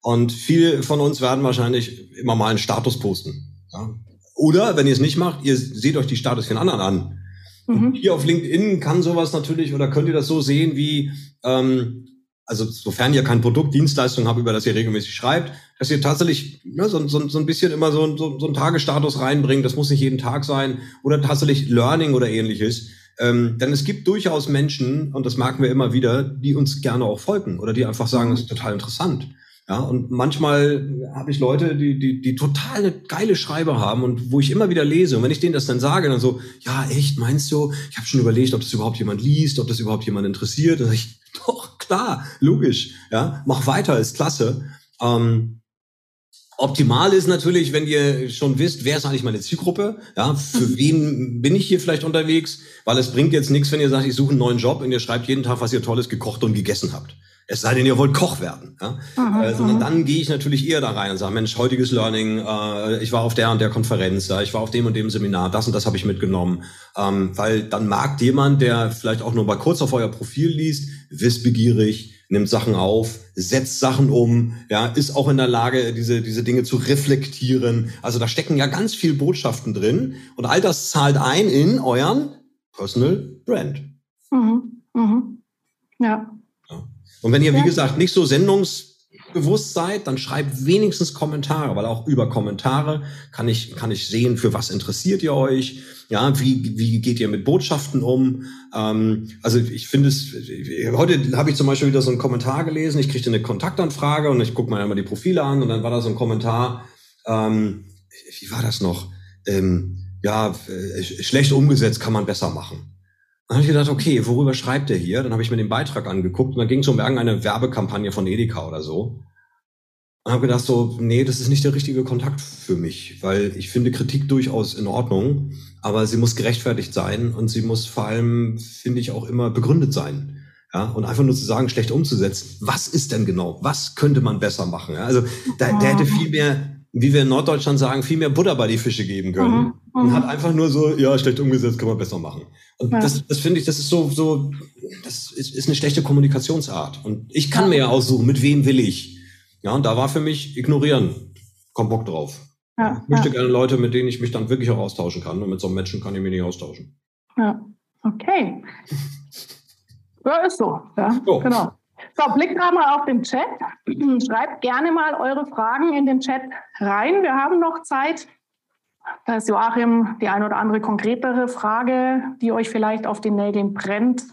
Speaker 3: und viele von uns werden wahrscheinlich immer mal einen Status posten. Ja? Oder wenn ihr es nicht macht, ihr seht euch die Status von anderen an. Mhm. Hier auf LinkedIn kann sowas natürlich oder könnt ihr das so sehen wie, ähm, also sofern ihr kein Produkt, Dienstleistung habt, über das ihr regelmäßig schreibt, dass ihr tatsächlich ne, so, so, so ein bisschen immer so, so, so einen Tagesstatus reinbringt. Das muss nicht jeden Tag sein oder tatsächlich Learning oder ähnliches. Ähm, denn es gibt durchaus Menschen, und das merken wir immer wieder, die uns gerne auch folgen oder die einfach sagen, das ist total interessant. Ja, und manchmal habe ich Leute, die, die, die total eine geile Schreiber haben und wo ich immer wieder lese. Und wenn ich denen das dann sage, dann so, ja, echt, meinst du? Ich habe schon überlegt, ob das überhaupt jemand liest, ob das überhaupt jemand interessiert. Sag ich, (laughs) doch, klar, logisch. Ja, mach weiter, ist klasse. Ähm, Optimal ist natürlich, wenn ihr schon wisst, wer ist eigentlich meine Zielgruppe, ja, für mhm. wen bin ich hier vielleicht unterwegs, weil es bringt jetzt nichts, wenn ihr sagt, ich suche einen neuen Job und ihr schreibt jeden Tag, was ihr Tolles gekocht und gegessen habt. Es sei denn, ihr wollt Koch werden. Ja? Aha, äh, sondern dann gehe ich natürlich eher da rein und sage, Mensch, heutiges Learning, äh, ich war auf der und der Konferenz, ja, ich war auf dem und dem Seminar, das und das habe ich mitgenommen. Ähm, weil dann mag jemand, der vielleicht auch nur mal kurz auf euer Profil liest, wissbegierig, nimmt Sachen auf, setzt Sachen um, ja, ist auch in der Lage, diese, diese Dinge zu reflektieren. Also da stecken ja ganz viel Botschaften drin und all das zahlt ein in euren Personal Brand. Mhm. Mhm. Ja. Und wenn ihr, wie gesagt, nicht so sendungsbewusst seid, dann schreibt wenigstens Kommentare, weil auch über Kommentare kann ich, kann ich sehen, für was interessiert ihr euch, ja, wie, wie geht ihr mit Botschaften um? Ähm, also ich finde es, heute habe ich zum Beispiel wieder so einen Kommentar gelesen, ich kriegte eine Kontaktanfrage und ich gucke mir einmal die Profile an und dann war da so ein Kommentar, ähm, wie war das noch? Ähm, ja, äh, schlecht umgesetzt kann man besser machen. Dann habe ich gedacht, okay, worüber schreibt er hier? Dann habe ich mir den Beitrag angeguckt und dann ging es um irgendeine Werbekampagne von Edeka oder so. Und habe gedacht so, nee, das ist nicht der richtige Kontakt für mich, weil ich finde Kritik durchaus in Ordnung, aber sie muss gerechtfertigt sein und sie muss vor allem, finde ich, auch immer begründet sein. Ja, und einfach nur zu sagen, schlecht umzusetzen. Was ist denn genau? Was könnte man besser machen? Ja, also da, der hätte viel mehr wie wir in Norddeutschland sagen, viel mehr Butter bei die Fische geben können. Mhm. Und hat einfach nur so, ja, schlecht umgesetzt, kann man besser machen. Und ja. das, das finde ich, das ist so, so, das ist, ist eine schlechte Kommunikationsart. Und ich kann mir ja aussuchen, mit wem will ich. Ja, und da war für mich ignorieren. Komm Bock drauf. Ja, ich möchte gerne Leute, mit denen ich mich dann wirklich auch austauschen kann. Und mit so einem Menschen kann ich mich nicht austauschen.
Speaker 2: Ja, okay. ja, ist so. Ja, so. genau. So, blickt gerade mal auf den Chat. (clears throat) Schreibt gerne mal eure Fragen in den Chat rein. Wir haben noch Zeit. Da ist Joachim die eine oder andere konkretere Frage, die euch vielleicht auf den Nägeln brennt,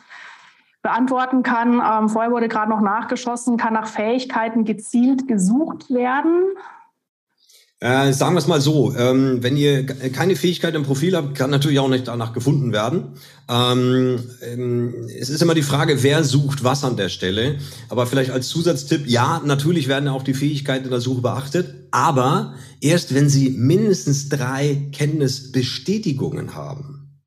Speaker 2: beantworten kann. Ähm, vorher wurde gerade noch nachgeschossen, kann nach Fähigkeiten gezielt gesucht werden.
Speaker 3: Äh, sagen wir es mal so, ähm, wenn ihr keine Fähigkeit im Profil habt, kann natürlich auch nicht danach gefunden werden. Ähm, ähm, es ist immer die Frage, wer sucht was an der Stelle. Aber vielleicht als Zusatztipp, ja, natürlich werden auch die Fähigkeiten in der Suche beachtet, aber erst wenn sie mindestens drei Kenntnisbestätigungen haben.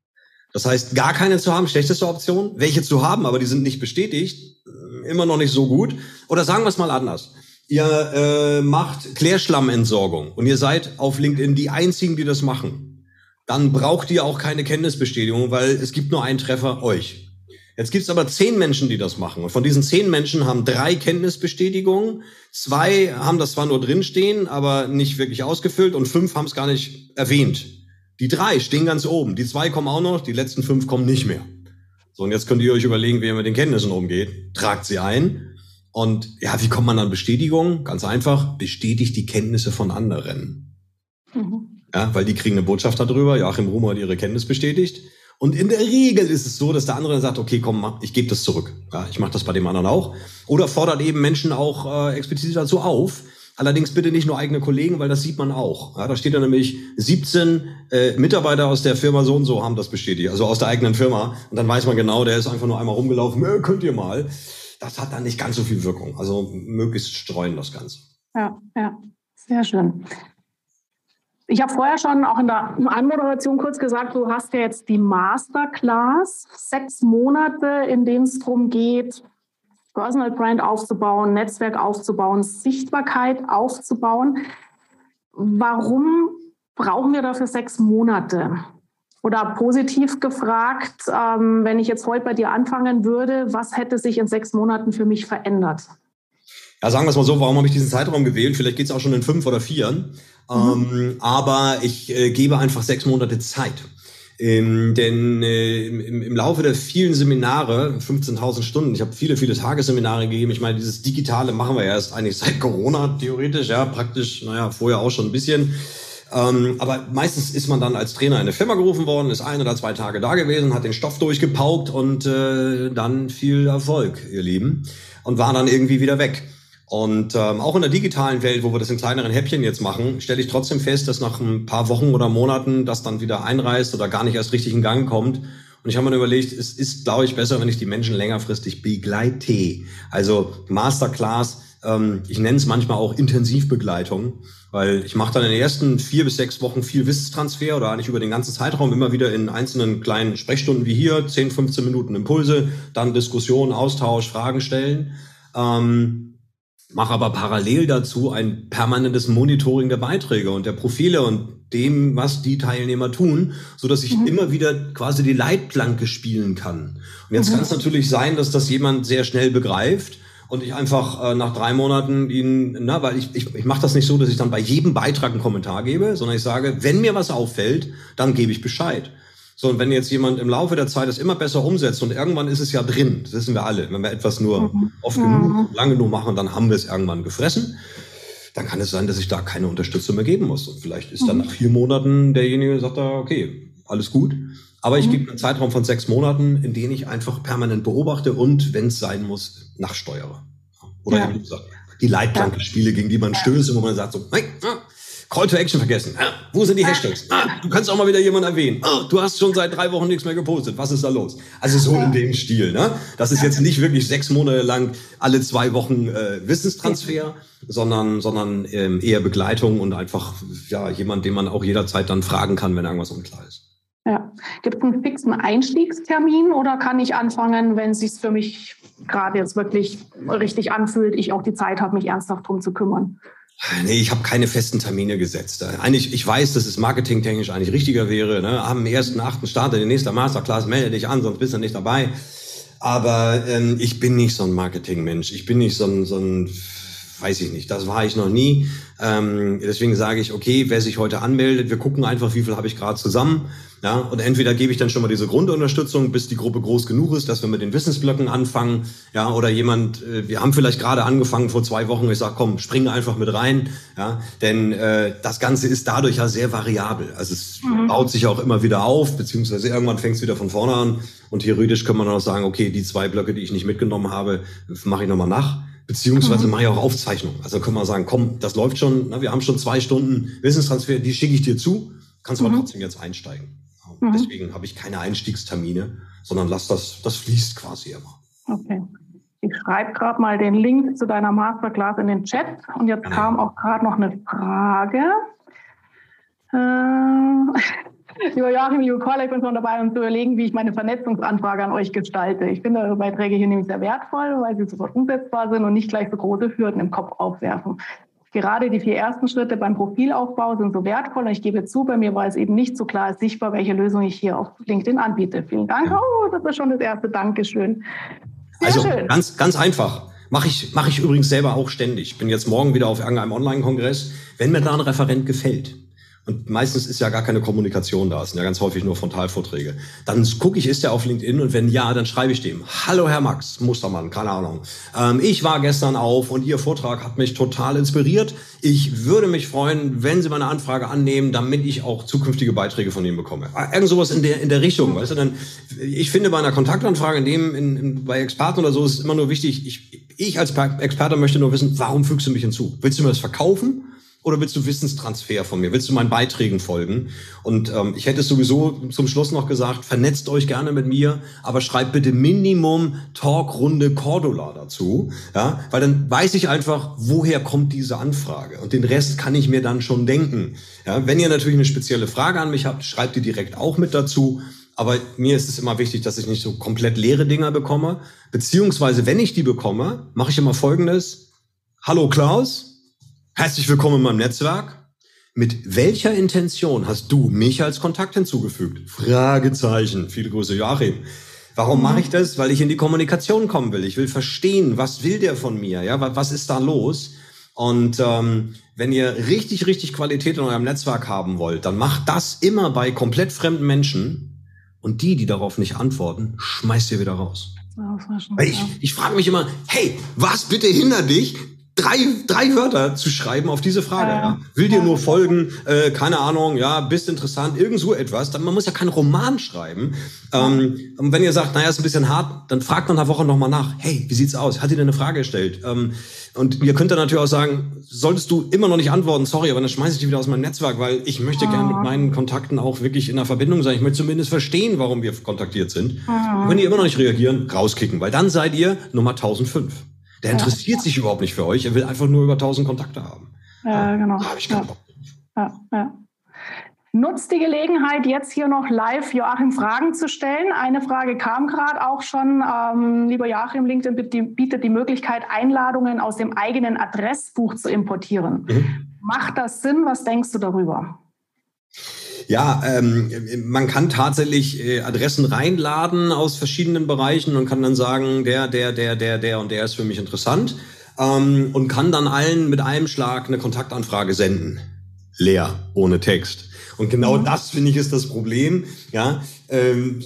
Speaker 3: Das heißt, gar keine zu haben, schlechteste Option. Welche zu haben, aber die sind nicht bestätigt, äh, immer noch nicht so gut. Oder sagen wir es mal anders ihr äh, macht Klärschlammentsorgung und ihr seid auf LinkedIn die einzigen, die das machen, dann braucht ihr auch keine Kenntnisbestätigung, weil es gibt nur einen Treffer euch. Jetzt gibt es aber zehn Menschen, die das machen. Und von diesen zehn Menschen haben drei Kenntnisbestätigungen, zwei haben das zwar nur drinstehen, aber nicht wirklich ausgefüllt und fünf haben es gar nicht erwähnt. Die drei stehen ganz oben, die zwei kommen auch noch, die letzten fünf kommen nicht mehr. So, und jetzt könnt ihr euch überlegen, wie ihr mit den Kenntnissen umgeht. Tragt sie ein und ja, wie kommt man an Bestätigung? Ganz einfach, bestätigt die Kenntnisse von anderen. Mhm. Ja, weil die kriegen eine Botschaft darüber, Joachim Rumer hat ihre Kenntnis bestätigt. Und in der Regel ist es so, dass der andere dann sagt, okay, komm, ich gebe das zurück. Ja, ich mache das bei dem anderen auch. Oder fordert eben Menschen auch äh, explizit dazu auf. Allerdings bitte nicht nur eigene Kollegen, weil das sieht man auch. Ja, da steht dann nämlich 17 äh, Mitarbeiter aus der Firma so und so haben das bestätigt, also aus der eigenen Firma. Und dann weiß man genau, der ist einfach nur einmal rumgelaufen, äh, könnt ihr mal das hat dann nicht ganz so viel Wirkung. Also möglichst streuen das Ganze.
Speaker 2: Ja, ja, sehr schön. Ich habe vorher schon auch in der Anmoderation kurz gesagt, du hast ja jetzt die Masterclass, sechs Monate, in denen es darum geht, Personal Brand aufzubauen, Netzwerk aufzubauen, Sichtbarkeit aufzubauen. Warum brauchen wir dafür sechs Monate? Oder positiv gefragt, ähm, wenn ich jetzt heute bei dir anfangen würde, was hätte sich in sechs Monaten für mich verändert?
Speaker 3: Ja, sagen wir es mal so, warum habe ich diesen Zeitraum gewählt? Vielleicht geht es auch schon in fünf oder vier. Mhm. Ähm, aber ich äh, gebe einfach sechs Monate Zeit. Ähm, denn äh, im, im, Laufe der vielen Seminare, 15.000 Stunden, ich habe viele, viele Tagesseminare gegeben. Ich meine, dieses Digitale machen wir ja erst eigentlich seit Corona theoretisch, ja, praktisch, naja, vorher auch schon ein bisschen. Ähm, aber meistens ist man dann als Trainer in eine Firma gerufen worden, ist ein oder zwei Tage da gewesen, hat den Stoff durchgepaukt und äh, dann viel Erfolg, ihr Lieben, und war dann irgendwie wieder weg. Und ähm, auch in der digitalen Welt, wo wir das in kleineren Häppchen jetzt machen, stelle ich trotzdem fest, dass nach ein paar Wochen oder Monaten das dann wieder einreißt oder gar nicht erst richtig in Gang kommt. Und ich habe mir überlegt, es ist, glaube ich, besser, wenn ich die Menschen längerfristig begleite. Also Masterclass, ähm, ich nenne es manchmal auch Intensivbegleitung, weil ich mache dann in den ersten vier bis sechs Wochen viel Wissenstransfer oder eigentlich über den ganzen Zeitraum immer wieder in einzelnen kleinen Sprechstunden wie hier, 10, 15 Minuten Impulse, dann Diskussion, Austausch, Fragen stellen. Ähm, mache aber parallel dazu ein permanentes Monitoring der Beiträge und der Profile und dem, was die Teilnehmer tun, so dass ich mhm. immer wieder quasi die Leitplanke spielen kann. Und jetzt mhm. kann es natürlich sein, dass das jemand sehr schnell begreift und ich einfach äh, nach drei Monaten ihn, na, weil ich, ich, ich mache das nicht so, dass ich dann bei jedem Beitrag einen Kommentar gebe, sondern ich sage, wenn mir was auffällt, dann gebe ich Bescheid. So, und wenn jetzt jemand im Laufe der Zeit es immer besser umsetzt und irgendwann ist es ja drin, das wissen wir alle, wenn wir etwas nur mhm. oft genug, mhm. lange genug machen, dann haben wir es irgendwann gefressen. Dann kann es sein, dass ich da keine Unterstützung mehr geben muss. Und vielleicht ist dann mhm. nach vier Monaten derjenige, sagt er, okay, alles gut. Aber ich mhm. gebe einen Zeitraum von sechs Monaten, in denen ich einfach permanent beobachte und, wenn es sein muss, nachsteuere. Oder ja. die Leitplanke spiele, gegen die man stößt und wo man sagt so, nein, Call to Action vergessen. Ah, wo sind die Hashtags? Ah, du kannst auch mal wieder jemanden erwähnen. Ah, du hast schon seit drei Wochen nichts mehr gepostet. Was ist da los? Also so in dem Stil. Ne? Das ist jetzt nicht wirklich sechs Monate lang alle zwei Wochen äh, Wissenstransfer, sondern, sondern ähm, eher Begleitung und einfach ja jemand, den man auch jederzeit dann fragen kann, wenn irgendwas unklar ist.
Speaker 2: Ja. Gibt es einen fixen Einstiegstermin oder kann ich anfangen, wenn es sich für mich gerade jetzt wirklich richtig anfühlt, ich auch die Zeit habe, mich ernsthaft drum zu kümmern?
Speaker 3: Nee, ich habe keine festen Termine gesetzt. Eigentlich, ich weiß, dass es marketingtechnisch eigentlich richtiger wäre. Ne? Am 1.8. startet die nächste Masterclass, melde dich an, sonst bist du nicht dabei. Aber ähm, ich bin nicht so ein Marketingmensch. Ich bin nicht so ein, so ein, weiß ich nicht, das war ich noch nie. Ähm, deswegen sage ich, okay, wer sich heute anmeldet, wir gucken einfach, wie viel habe ich gerade zusammen. Ja, und entweder gebe ich dann schon mal diese Grundunterstützung, bis die Gruppe groß genug ist, dass wir mit den Wissensblöcken anfangen. Ja, oder jemand, äh, wir haben vielleicht gerade angefangen vor zwei Wochen, ich sage, komm, spring einfach mit rein. Ja, denn äh, das Ganze ist dadurch ja sehr variabel. Also es mhm. baut sich auch immer wieder auf, beziehungsweise irgendwann fängt es wieder von vorne an. Und theoretisch kann man dann auch sagen, okay, die zwei Blöcke, die ich nicht mitgenommen habe, mache ich nochmal nach. Beziehungsweise mhm. (laughs) mache ich auch Aufzeichnungen. Also können wir sagen, komm, das läuft schon, ne, wir haben schon zwei Stunden Wissenstransfer, die schicke ich dir zu, kannst du mhm. aber trotzdem jetzt einsteigen. Mhm. Deswegen habe ich keine Einstiegstermine, sondern lass das, das fließt quasi immer.
Speaker 2: Okay. Ich schreibe gerade mal den Link zu deiner Masterclass in den Chat. Und jetzt genau. kam auch gerade noch eine Frage. Äh, (laughs) (laughs) lieber Joachim, liebe Caller, ich bin schon dabei, um zu überlegen, wie ich meine Vernetzungsanfrage an euch gestalte. Ich finde eure Beiträge hier nämlich sehr wertvoll, weil sie sofort umsetzbar sind und nicht gleich so große Hürden im Kopf aufwerfen. Gerade die vier ersten Schritte beim Profilaufbau sind so wertvoll und ich gebe zu, bei mir war es eben nicht so klar sichtbar, welche Lösung ich hier auf LinkedIn anbiete. Vielen Dank. Oh, das ist schon das erste Dankeschön.
Speaker 3: Sehr also schön. ganz, ganz einfach. Mache ich, mache ich übrigens selber auch ständig. Bin jetzt morgen wieder auf irgendeinem Online-Kongress. Wenn mir da ein Referent gefällt, und meistens ist ja gar keine Kommunikation da, es sind ja ganz häufig nur Frontalvorträge. Dann gucke ich, ist der auf LinkedIn und wenn ja, dann schreibe ich dem, hallo Herr Max Mustermann, keine Ahnung. Ähm, ich war gestern auf und Ihr Vortrag hat mich total inspiriert. Ich würde mich freuen, wenn Sie meine Anfrage annehmen, damit ich auch zukünftige Beiträge von Ihnen bekomme. Äh, irgend sowas in der, in der Richtung, weißt du, dann, ich finde bei einer Kontaktanfrage, in dem, in, in, bei Experten oder so, ist es immer nur wichtig, ich, ich als Experte möchte nur wissen, warum fügst du mich hinzu? Willst du mir das verkaufen? Oder willst du Wissenstransfer von mir? Willst du meinen Beiträgen folgen? Und ähm, ich hätte sowieso zum Schluss noch gesagt, vernetzt euch gerne mit mir, aber schreibt bitte Minimum Talkrunde Cordula dazu, ja, weil dann weiß ich einfach, woher kommt diese Anfrage und den Rest kann ich mir dann schon denken. Ja, wenn ihr natürlich eine spezielle Frage an mich habt, schreibt die direkt auch mit dazu. aber mir ist es immer wichtig, dass ich nicht so komplett leere Dinger bekomme. Beziehungsweise, wenn ich die bekomme, mache ich immer Folgendes. Hallo Klaus, herzlich willkommen in meinem Netzwerk. Mit welcher Intention hast du mich als Kontakt hinzugefügt? Fragezeichen. Viele Grüße, Joachim. Warum mache ich das? Weil ich in die Kommunikation kommen will. Ich will verstehen, was will der von mir? Ja, was ist da los? Und ähm, wenn ihr richtig, richtig Qualität in eurem Netzwerk haben wollt, dann macht das immer bei komplett fremden Menschen. Und die, die darauf nicht antworten, schmeißt ihr wieder raus. Ich, ich frage mich immer, hey, was bitte hindert dich, drei, drei Wörter zu schreiben auf diese Frage. Ja. ja. Will dir nur folgen, äh, keine Ahnung, ja, bist interessant, irgend so etwas. Dann, man muss ja keinen Roman schreiben. Ähm, und wenn ihr sagt, naja, ist ein bisschen hart, dann fragt man nach Woche nochmal nach. Hey, wie sieht's aus? Hat dir eine Frage gestellt? Ähm, und ihr könnt dann natürlich auch sagen, solltest du immer noch nicht antworten, sorry, aber dann schmeiße ich dich wieder aus meinem Netzwerk, weil ich möchte gerne mit meinen Kontakten auch wirklich in der Verbindung sein. Ich möchte zumindest verstehen, warum wir kontaktiert sind. Und wenn die immer noch nicht reagieren, rauskicken, weil dann seid ihr Nummer 1005. Der interessiert ja. sich überhaupt nicht für euch. Er will einfach nur über 1000 Kontakte haben.
Speaker 2: Ja, genau. Da habe ich keinen Bock. Ja, ja. Nutzt die Gelegenheit, jetzt hier noch live Joachim Fragen zu stellen. Eine Frage kam gerade auch schon. Ähm, lieber Joachim, LinkedIn bietet die Möglichkeit, Einladungen aus dem eigenen Adressbuch zu importieren. Mhm. Macht das Sinn? Was denkst du darüber?
Speaker 3: Ja, ähm, man kann tatsächlich äh, Adressen reinladen aus verschiedenen Bereichen und kann dann sagen, der, der, der, der, der und der ist für mich interessant ähm, und kann dann allen mit einem Schlag eine Kontaktanfrage senden. Leer, ohne Text. Und genau mhm. das, finde ich, ist das Problem. Ja, ähm,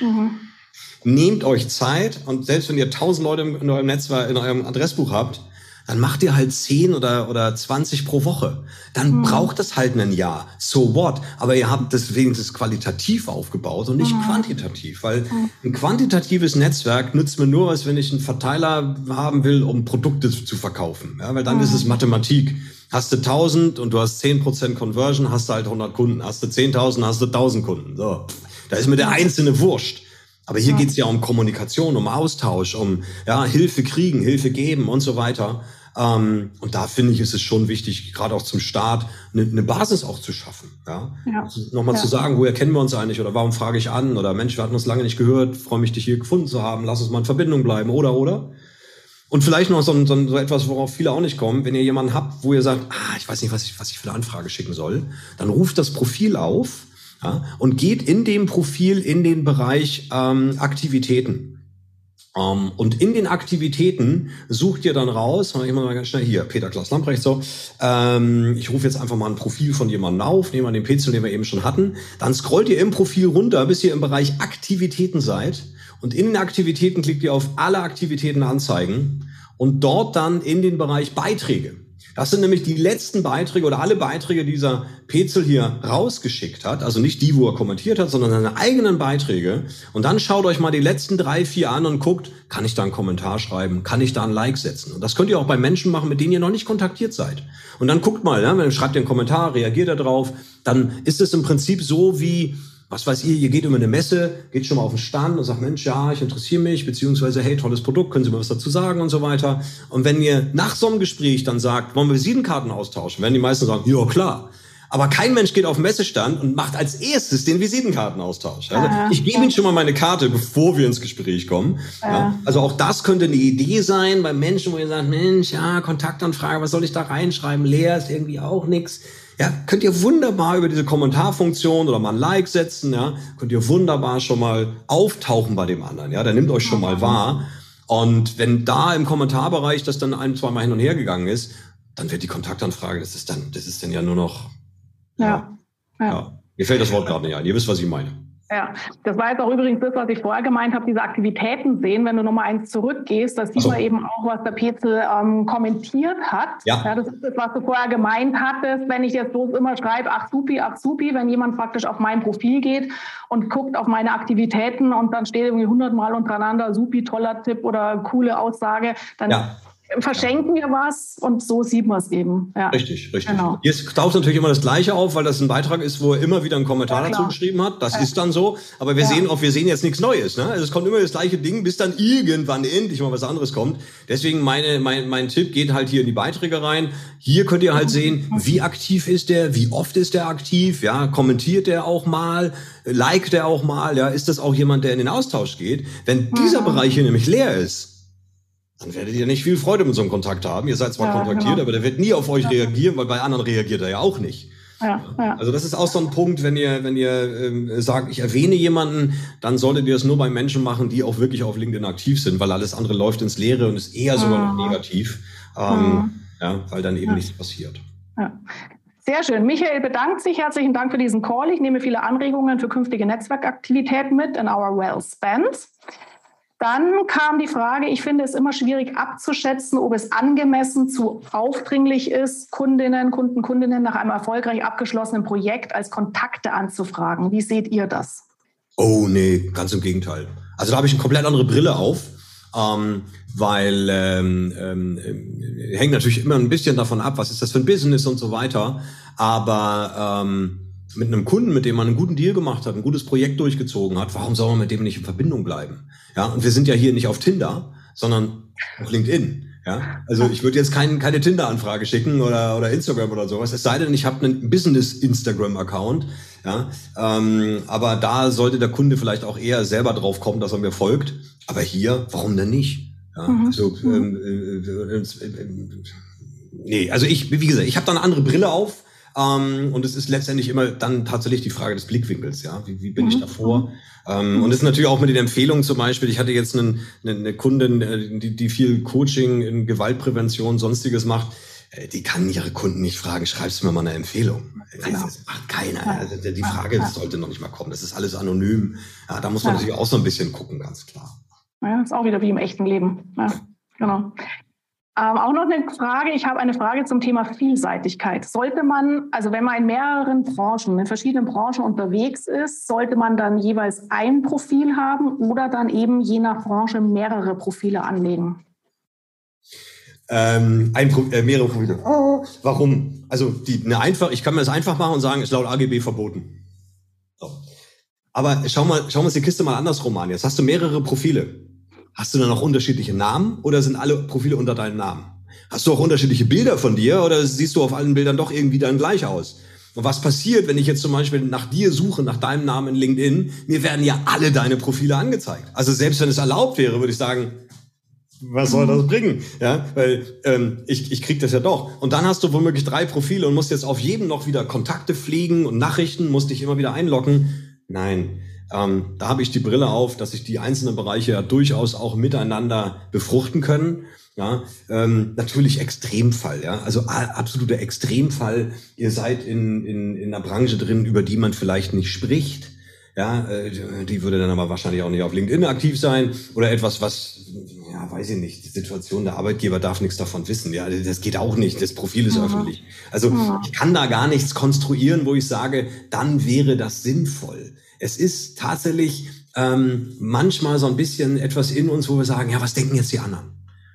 Speaker 3: mhm. Nehmt euch Zeit und selbst wenn ihr tausend Leute in eurem Netzwerk, in eurem Adressbuch habt, dann macht ihr halt 10 oder, oder 20 pro Woche. Dann mhm. braucht das halt ein Jahr. So what? Aber ihr habt das wenigstens qualitativ aufgebaut und nicht mhm. quantitativ. Weil mhm. ein quantitatives Netzwerk nützt mir nur was, wenn ich einen Verteiler haben will, um Produkte zu verkaufen. Ja, weil dann ist es mhm. Mathematik. Hast du 1000 und du hast 10% Conversion, hast du halt 100 Kunden. Hast du 10.000, hast du 1000 Kunden. So. Da ist mir der einzelne wurscht. Aber hier ja. geht's ja um Kommunikation, um Austausch, um ja, Hilfe kriegen, Hilfe geben und so weiter. Ähm, und da finde ich, ist es schon wichtig, gerade auch zum Start, eine, eine Basis auch zu schaffen. Ja? ja. Also Nochmal ja. zu sagen, woher kennen wir uns eigentlich oder warum frage ich an oder Mensch, wir hatten uns lange nicht gehört, freue mich, dich hier gefunden zu haben, lass uns mal in Verbindung bleiben oder oder. Und vielleicht noch so, so, so etwas, worauf viele auch nicht kommen, wenn ihr jemanden habt, wo ihr sagt, ah, ich weiß nicht, was ich, was ich für eine Anfrage schicken soll, dann ruft das Profil auf ja, und geht in dem Profil in den Bereich ähm, Aktivitäten. Um, ähm, und in den Aktivitäten sucht ihr dann raus, ich mal ganz schnell hier, Peter Klaus Lamprecht, so, ähm, ich rufe jetzt einfach mal ein Profil von jemandem auf, nehme an den Pezel, den wir eben schon hatten, dann scrollt ihr im Profil runter, bis ihr im Bereich Aktivitäten seid. Und in den Aktivitäten klickt ihr auf alle Aktivitäten anzeigen. Und dort dann in den Bereich Beiträge. Das sind nämlich die letzten Beiträge oder alle Beiträge, die dieser Petzel hier rausgeschickt hat. Also nicht die, wo er kommentiert hat, sondern seine eigenen Beiträge. Und dann schaut euch mal die letzten drei, vier an und guckt, kann ich da einen Kommentar schreiben? Kann ich da ein Like setzen? Und das könnt ihr auch bei Menschen machen, mit denen ihr noch nicht kontaktiert seid. Und dann guckt mal, wenn schreibt ihr einen Kommentar, reagiert er drauf, dann ist es im Prinzip so wie, was weiß ihr, ihr geht über eine Messe, geht schon mal auf den Stand und sagt, Mensch, ja, ich interessiere mich, beziehungsweise, hey, tolles Produkt, können Sie mir was dazu sagen und so weiter. Und wenn ihr nach so einem Gespräch dann sagt, wollen wir Visitenkarten austauschen, werden die meisten sagen, ja, klar. Aber kein Mensch geht auf den Messestand und macht als erstes den Visitenkartenaustausch. Also ich gebe Ihnen schon mal meine Karte, bevor wir ins Gespräch kommen. Ja. Also auch das könnte eine Idee sein bei Menschen, wo ihr sagt, Mensch, ja, Kontaktanfrage, was soll ich da reinschreiben? Leer ist irgendwie auch nichts. Ja, könnt ihr wunderbar über diese Kommentarfunktion oder mal ein Like setzen, ja, könnt ihr wunderbar schon mal auftauchen bei dem anderen, ja, der nimmt euch schon mal wahr. Und wenn da im Kommentarbereich das dann ein, zwei Mal hin und her gegangen ist, dann wird die Kontaktanfrage, das ist dann, das ist dann ja nur noch, ja, ja. ja. Mir fällt das Wort gerade nicht ein. Ihr wisst, was ich meine.
Speaker 2: Ja, das war jetzt auch übrigens das, was ich vorher gemeint habe, diese Aktivitäten sehen. Wenn du nochmal eins zurückgehst, da sieht so. man eben auch, was der Petzel ähm, kommentiert hat. Ja. ja. Das ist das, was du vorher gemeint hattest. Wenn ich jetzt bloß immer schreibe, ach supi, ach supi, wenn jemand praktisch auf mein Profil geht und guckt auf meine Aktivitäten und dann steht irgendwie hundertmal untereinander, supi, toller Tipp oder coole Aussage, dann ja verschenken wir was und so sieht man es eben.
Speaker 3: Ja. Richtig, richtig. Genau. Jetzt taucht natürlich immer das Gleiche auf, weil das ein Beitrag ist, wo er immer wieder einen Kommentar ja, dazu geschrieben hat. Das ja. ist dann so. Aber wir sehen auch, wir sehen jetzt nichts Neues. Ne? Also es kommt immer das gleiche Ding, bis dann irgendwann endlich mal was anderes kommt. Deswegen meine, mein, mein Tipp geht halt hier in die Beiträge rein. Hier könnt ihr halt sehen, wie aktiv ist der, wie oft ist der aktiv, ja, kommentiert der auch mal, liked der auch mal, ja, ist das auch jemand, der in den Austausch geht? Wenn dieser Bereich hier nämlich leer ist, dann werdet ihr nicht viel Freude mit so einem Kontakt haben. Ihr seid zwar ja, kontaktiert, genau. aber der wird nie auf euch ja. reagieren, weil bei anderen reagiert er ja auch nicht. Ja, ja. Also das ist auch so ein Punkt, wenn ihr, wenn ihr ähm, sagt, ich erwähne jemanden, dann solltet ihr es nur bei Menschen machen, die auch wirklich auf LinkedIn aktiv sind, weil alles andere läuft ins Leere und ist eher sogar noch negativ, ähm, ja, weil dann eben nichts passiert.
Speaker 2: Sehr schön. Michael bedankt sich. Herzlichen Dank für diesen Call. Ich nehme viele Anregungen für künftige Netzwerkaktivitäten mit in our well spent. Dann kam die Frage, ich finde es immer schwierig abzuschätzen, ob es angemessen zu aufdringlich ist, Kundinnen, Kunden, Kundinnen nach einem erfolgreich abgeschlossenen Projekt als Kontakte anzufragen. Wie seht ihr das?
Speaker 3: Oh nee, ganz im Gegenteil. Also da habe ich eine komplett andere Brille auf, ähm, weil ähm, ähm, hängt natürlich immer ein bisschen davon ab, was ist das für ein Business und so weiter. Aber ähm, mit einem Kunden, mit dem man einen guten Deal gemacht hat, ein gutes Projekt durchgezogen hat, warum soll man mit dem nicht in Verbindung bleiben? Ja, und wir sind ja hier nicht auf Tinder, sondern auf LinkedIn. Ja, also ich würde jetzt kein, keine Tinder-Anfrage schicken oder, oder Instagram oder sowas. Es sei denn, ich habe einen Business-Instagram-Account. Ja, ähm, aber da sollte der Kunde vielleicht auch eher selber drauf kommen, dass er mir folgt. Aber hier, warum denn nicht? Ja, mhm. also, ähm, äh, äh, äh, nee, also ich, wie gesagt, ich habe da eine andere Brille auf. Ähm, und es ist letztendlich immer dann tatsächlich die Frage des Blickwinkels, ja. Wie, wie bin mhm. ich davor? Ähm, und es ist natürlich auch mit den Empfehlungen zum Beispiel. Ich hatte jetzt einen, eine, eine Kundin, äh, die, die viel Coaching in Gewaltprävention, sonstiges macht. Äh, die kann ihre Kunden nicht fragen, schreibst du mir mal eine Empfehlung. Genau. Das macht keiner. Also die Frage sollte noch nicht mal kommen. Das ist alles anonym. Ja, da muss man ja. natürlich auch so ein bisschen gucken, ganz klar.
Speaker 2: Ja, ist auch wieder wie im echten Leben. Ja, genau. Ähm, auch noch eine Frage. Ich habe eine Frage zum Thema Vielseitigkeit. Sollte man, also wenn man in mehreren Branchen, in verschiedenen Branchen unterwegs ist, sollte man dann jeweils ein Profil haben oder dann eben je nach Branche mehrere Profile anlegen?
Speaker 3: Ähm, ein, äh, mehrere Profile. Oh, warum? Also die, eine einfach, ich kann mir das einfach machen und sagen, ist laut AGB verboten. So. Aber schau mal, schau mal uns die Kiste mal andersrum an. Jetzt hast du mehrere Profile. Hast du dann auch unterschiedliche Namen oder sind alle Profile unter deinem Namen? Hast du auch unterschiedliche Bilder von dir oder siehst du auf allen Bildern doch irgendwie dann gleich aus? Und was passiert, wenn ich jetzt zum Beispiel nach dir suche, nach deinem Namen in LinkedIn? Mir werden ja alle deine Profile angezeigt. Also selbst wenn es erlaubt wäre, würde ich sagen, was soll das bringen? Ja, weil ähm, ich, ich krieg das ja doch. Und dann hast du womöglich drei Profile und musst jetzt auf jedem noch wieder Kontakte pflegen und Nachrichten, musst dich immer wieder einloggen. Nein, ähm, da habe ich die Brille auf, dass sich die einzelnen Bereiche ja durchaus auch miteinander befruchten können. Ja, ähm, natürlich Extremfall, ja, also absoluter Extremfall. Ihr seid in, in, in einer Branche drin, über die man vielleicht nicht spricht. Ja, äh, die würde dann aber wahrscheinlich auch nicht auf LinkedIn aktiv sein oder etwas, was, ja, weiß ich nicht, die Situation der Arbeitgeber darf nichts davon wissen. Ja, das geht auch nicht. Das Profil ist ja. öffentlich. Also ja. ich kann da gar nichts konstruieren, wo ich sage, dann wäre das sinnvoll es ist tatsächlich ähm, manchmal so ein bisschen etwas in uns, wo wir sagen, ja, was denken jetzt die anderen?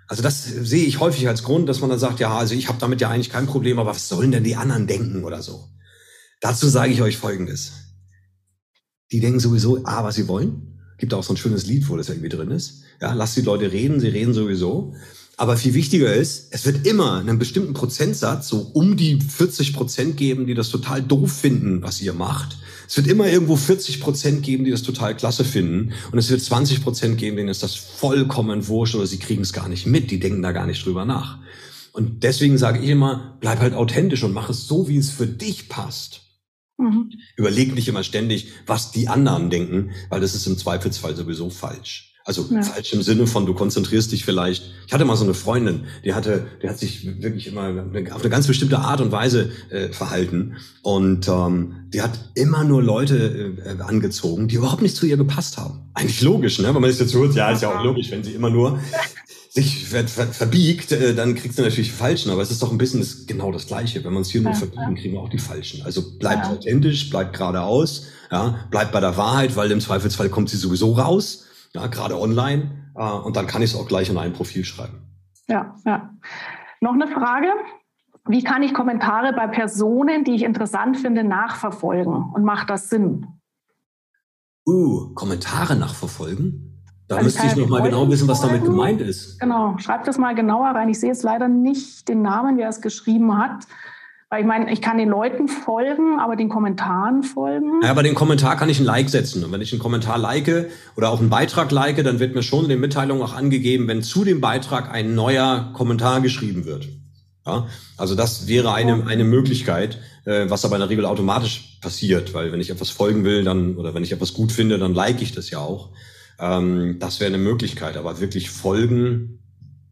Speaker 3: Also das sehe ich häufig als Grund, dass man dann sagt, ja, also ich habe damit ja eigentlich kein Problem, aber was sollen denn die anderen denken oder so? Dazu sage ich euch Folgendes. Die denken sowieso, ah, was sie wollen. Gibt auch so ein schönes Lied, wo das irgendwie drin ist. Ja, lasst die Leute reden, sie reden sowieso. Aber viel wichtiger ist, es wird immer einen bestimmten Prozentsatz, so um die 40 Prozent geben, die das total doof finden, was ihr macht. Es wird immer irgendwo 40 Prozent geben, die das total klasse finden. Und es wird 20 Prozent geben, denen ist das vollkommen wurscht oder sie kriegen es gar nicht mit. Die denken da gar nicht drüber nach. Und deswegen sage ich immer, bleib halt authentisch und mach es so, wie es für dich passt. Mhm. Überleg nicht immer ständig, was die anderen denken, weil das ist im Zweifelsfall sowieso falsch. Also ja. falsch im Sinne von, du konzentrierst dich vielleicht. Ich hatte mal so eine Freundin, die hatte, die hat sich wirklich immer auf eine ganz bestimmte Art und Weise äh, verhalten. Und ähm, die hat immer nur Leute äh, angezogen, die überhaupt nicht zu ihr gepasst haben. Eigentlich logisch, ne? Wenn man sich jetzt hört, ja, ist ja auch logisch, wenn sie immer nur sich ver ver verbiegt, äh, dann kriegst du natürlich die Falschen. Aber es ist doch ein bisschen das, genau das Gleiche. Wenn man es hier ja, nur verbiegen, kriegen wir auch die Falschen. Also bleibt ja. authentisch, bleibt geradeaus, ja, bleibt bei der Wahrheit, weil im Zweifelsfall kommt sie sowieso raus ja, gerade online. Äh, und dann kann ich es auch gleich in ein Profil schreiben.
Speaker 2: Ja, ja. Noch eine Frage. Wie kann ich Kommentare bei Personen, die ich interessant finde, nachverfolgen? Und macht das Sinn?
Speaker 3: Uh, Kommentare nachverfolgen? Da also müsste ich noch mal genau wissen, was damit gemeint ist.
Speaker 2: Genau, schreib das mal genauer rein. Ich sehe jetzt leider nicht den Namen, wer es geschrieben hat. Weil ich meine, ich kann den Leuten folgen, aber den Kommentaren folgen.
Speaker 3: Ja, aber den Kommentar kann ich ein Like setzen. Und wenn ich einen Kommentar like oder auch einen Beitrag like, dann wird mir schon in den Mitteilungen auch angegeben, wenn zu dem Beitrag ein neuer Kommentar geschrieben wird. Ja, also das wäre eine, eine Möglichkeit, äh, was aber in der Regel automatisch passiert, weil wenn ich etwas folgen will, dann oder wenn ich etwas gut finde, dann like ich das ja auch. Ähm, das wäre eine Möglichkeit, aber wirklich folgen,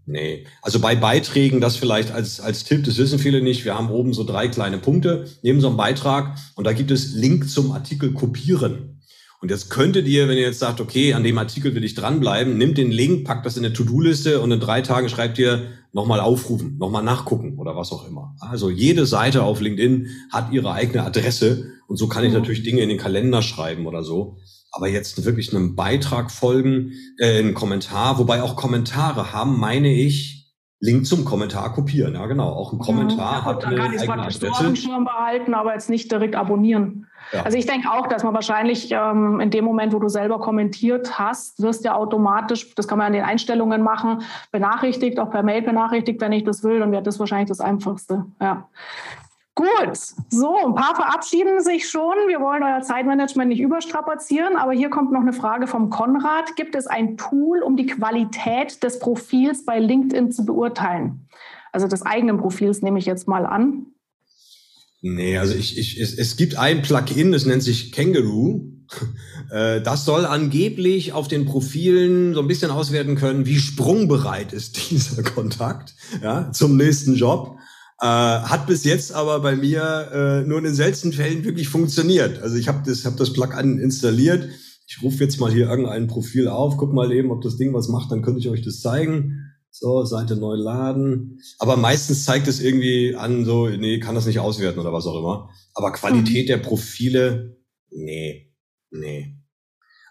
Speaker 3: nee. Also bei Beiträgen, das vielleicht als, als Tipp, das wissen viele nicht, wir haben oben so drei kleine Punkte neben so einem Beitrag und da gibt es Link zum Artikel kopieren. Und jetzt könntet ihr, wenn ihr jetzt sagt, okay, an dem Artikel will ich dranbleiben, nimmt den Link, packt das in eine To-Do-Liste und in drei Tagen schreibt ihr nochmal aufrufen, nochmal nachgucken oder was auch immer. Also jede Seite auf LinkedIn hat ihre eigene Adresse und so kann ich mhm. natürlich Dinge in den Kalender schreiben oder so. Aber jetzt wirklich einem Beitrag folgen, äh, einen Kommentar, wobei auch Kommentare haben, meine ich, Link zum Kommentar kopieren. Ja, genau. Auch ein Kommentar ja, hat
Speaker 2: eine kann ich eigene Adresse. Schirm behalten, aber jetzt nicht direkt abonnieren. Ja. Also ich denke auch, dass man wahrscheinlich ähm, in dem Moment, wo du selber kommentiert hast, wirst ja automatisch, das kann man an den Einstellungen machen, benachrichtigt, auch per Mail benachrichtigt, wenn ich das will, dann wäre das wahrscheinlich das Einfachste. Ja. Gut, so, ein paar verabschieden sich schon. Wir wollen euer Zeitmanagement nicht überstrapazieren, aber hier kommt noch eine Frage vom Konrad. Gibt es ein Tool, um die Qualität des Profils bei LinkedIn zu beurteilen? Also des eigenen Profils nehme ich jetzt mal an.
Speaker 3: Nee, also ich, ich, es, es gibt ein Plugin, das nennt sich Kangaroo. (laughs) Äh, das soll angeblich auf den Profilen so ein bisschen auswerten können, wie sprungbereit ist (laughs) dieser Kontakt ja, zum nächsten Job. Äh, hat bis jetzt aber bei mir äh, nur in den seltensten Fällen wirklich funktioniert. Also ich habe das, hab das Plugin installiert. Ich rufe jetzt mal hier irgendein Profil auf, guck mal eben, ob das Ding was macht, dann könnte ich euch das zeigen. So, Seite neu laden. Aber meistens zeigt es irgendwie an, so, nee, kann das nicht auswerten oder was auch immer. Aber Qualität mhm. der Profile, nee, nee.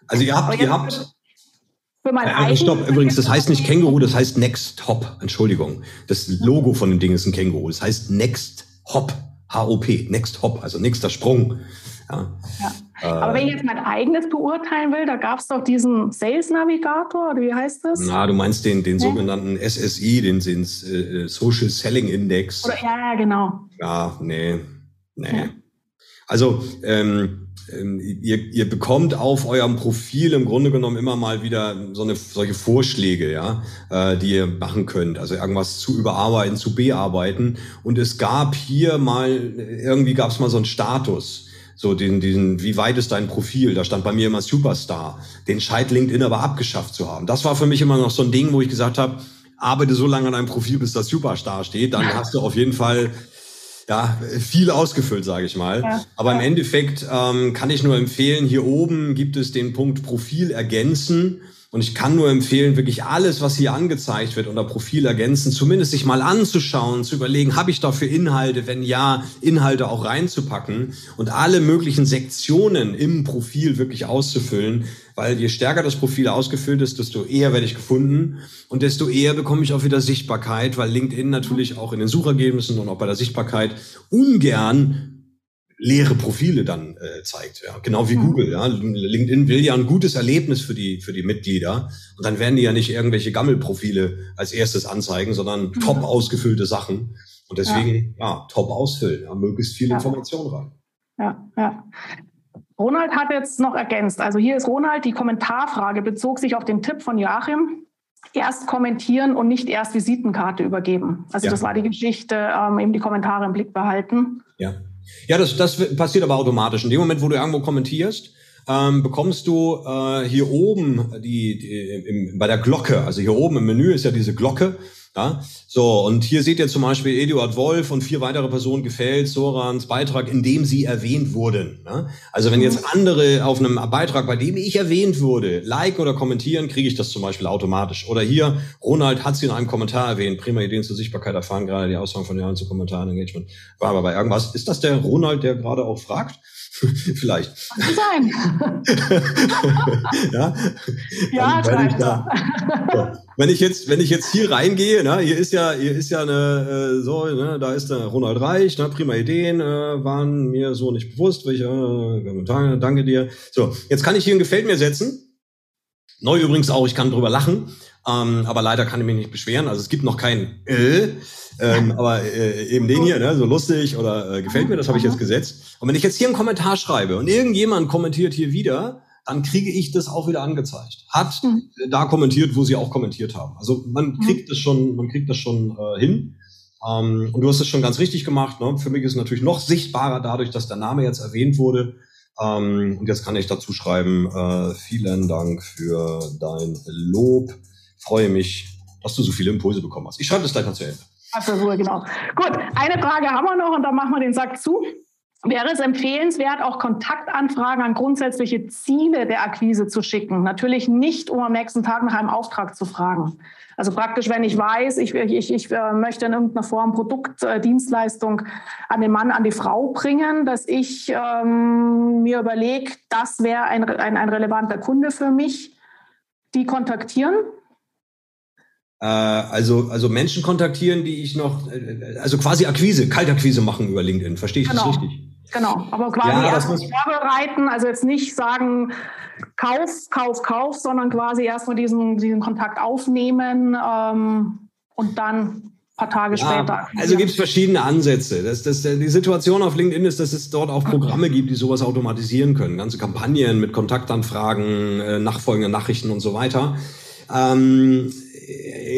Speaker 3: Also ihr habt, ihr habt. Für mein äh, stopp, übrigens, das heißt nicht Känguru, das heißt Next Hop. Entschuldigung. Das Logo von dem Ding ist ein Känguru. Das heißt Next Hop. H-O-P. Next Hop, also nächster Sprung.
Speaker 2: Ja. ja. Aber wenn ich jetzt mein eigenes beurteilen will, da gab es doch diesen Sales Navigator, oder wie heißt das?
Speaker 3: Na, du meinst den, den nee. sogenannten SSI, den, den äh, Social Selling Index.
Speaker 2: Oder, ja, ja, genau.
Speaker 3: Ja, nee, nee. Ja. Also, ähm, ihr, ihr bekommt auf eurem Profil im Grunde genommen immer mal wieder so eine, solche Vorschläge, ja, äh, die ihr machen könnt. Also irgendwas zu überarbeiten, zu bearbeiten. Und es gab hier mal, irgendwie gab es mal so einen Status so den, diesen, wie weit ist dein Profil? Da stand bei mir immer Superstar. Den scheint LinkedIn aber abgeschafft zu haben. Das war für mich immer noch so ein Ding, wo ich gesagt habe, arbeite so lange an deinem Profil, bis das Superstar steht, dann hast du auf jeden Fall ja, viel ausgefüllt, sage ich mal. Ja, Aber im Endeffekt ähm, kann ich nur empfehlen, hier oben gibt es den Punkt Profil ergänzen. Und ich kann nur empfehlen, wirklich alles, was hier angezeigt wird unter Profil ergänzen, zumindest sich mal anzuschauen, zu überlegen, habe ich dafür Inhalte, wenn ja, Inhalte auch reinzupacken und alle möglichen Sektionen im Profil wirklich auszufüllen, weil je stärker das Profil ausgefüllt ist, desto eher werde ich gefunden und desto eher bekomme ich auch wieder Sichtbarkeit, weil LinkedIn natürlich auch in den Suchergebnissen und auch bei der Sichtbarkeit ungern leere Profile dann äh, zeigt. Ja. Genau wie ja. Google. Ja. LinkedIn will ja ein gutes Erlebnis für die, für die Mitglieder. Und dann werden die ja nicht irgendwelche Gammelprofile als erstes anzeigen, sondern mhm. top ausgefüllte Sachen. Und deswegen, ja, ja top ausfüllen, ja, möglichst viel Information rein.
Speaker 2: Ja, ja. Ronald hat jetzt noch ergänzt. Also hier ist Ronald, die Kommentarfrage bezog sich auf den Tipp von Joachim. Erst kommentieren und nicht erst Visitenkarte übergeben. Also das war die Geschichte, ähm, eben die Kommentare im Blick behalten.
Speaker 3: Ja. Ja, das, das passiert aber automatisch. In dem Moment, wo du irgendwo kommentierst, ähm, bekommst du äh, hier oben die, die im, bei der Glocke, also hier oben im Menü ist ja diese Glocke, ja? So, und hier seht ihr zum Beispiel Eduard Wolf und vier weitere Personen gefällt Sorans Beitrag, in dem sie erwähnt wurden. Ja? Also wenn jetzt andere auf einem Beitrag, bei dem ich erwähnt wurde, liken oder kommentieren, kriege ich das zum Beispiel automatisch. Oder hier, Ronald hat sie in einem Kommentar erwähnt, prima Ideen zur Sichtbarkeit erfahren, gerade die Auswahl von Jahren zu Kommentaren, Engagement, war aber bei irgendwas. Ist das der Ronald, der gerade auch fragt? (laughs) Vielleicht.
Speaker 2: Kann sein. (laughs)
Speaker 3: ja, ja wenn, ich da, wenn ich jetzt, wenn ich jetzt hier reingehe, ne, hier ist ja, hier ist ja eine, äh, so, ne, da ist der Ronald Reich, ne, prima Ideen, äh, waren mir so nicht bewusst, welche, äh, danke dir. So, jetzt kann ich hier ein Gefällt mir setzen. Neu übrigens auch, ich kann drüber lachen. Ähm, aber leider kann ich mich nicht beschweren. Also es gibt noch kein äh, ähm, aber äh, eben den hier, ne, so lustig oder äh, gefällt mir, das habe ich jetzt gesetzt. Und wenn ich jetzt hier einen Kommentar schreibe und irgendjemand kommentiert hier wieder, dann kriege ich das auch wieder angezeigt. Hat mhm. da kommentiert, wo sie auch kommentiert haben. Also man kriegt das schon, man kriegt das schon äh, hin. Ähm, und du hast es schon ganz richtig gemacht. Ne? Für mich ist es natürlich noch sichtbarer dadurch, dass der Name jetzt erwähnt wurde. Ähm, und jetzt kann ich dazu schreiben, äh, vielen Dank für dein Lob freue mich, dass du so viele Impulse bekommen hast. Ich schreibe das gleich mal zu Ende.
Speaker 2: Also genau. Gut, eine Frage haben wir noch und dann machen wir den Sack zu. Wäre es empfehlenswert, auch Kontaktanfragen an grundsätzliche Ziele der Akquise zu schicken? Natürlich nicht, um am nächsten Tag nach einem Auftrag zu fragen. Also praktisch, wenn ich weiß, ich, ich, ich äh, möchte in irgendeiner Form Produkt, äh, Dienstleistung an den Mann, an die Frau bringen, dass ich ähm, mir überlege, das wäre ein, ein, ein relevanter Kunde für mich, die kontaktieren
Speaker 3: also, also Menschen kontaktieren, die ich noch, äh, also quasi Akquise, Kaltakquise machen über LinkedIn. Verstehe ich genau. das richtig?
Speaker 2: Genau, aber quasi ja, erst vorbereiten, also jetzt nicht sagen, Kauf, Kauf, Kauf, sondern quasi erstmal diesen, diesen Kontakt aufnehmen ähm, und dann ein paar Tage ja, später.
Speaker 3: Also gibt es verschiedene Ansätze. Das, das, die Situation auf LinkedIn ist, dass es dort auch Programme gibt, die sowas automatisieren können. Ganze Kampagnen mit Kontaktanfragen, äh, nachfolgenden Nachrichten und so weiter. Ähm,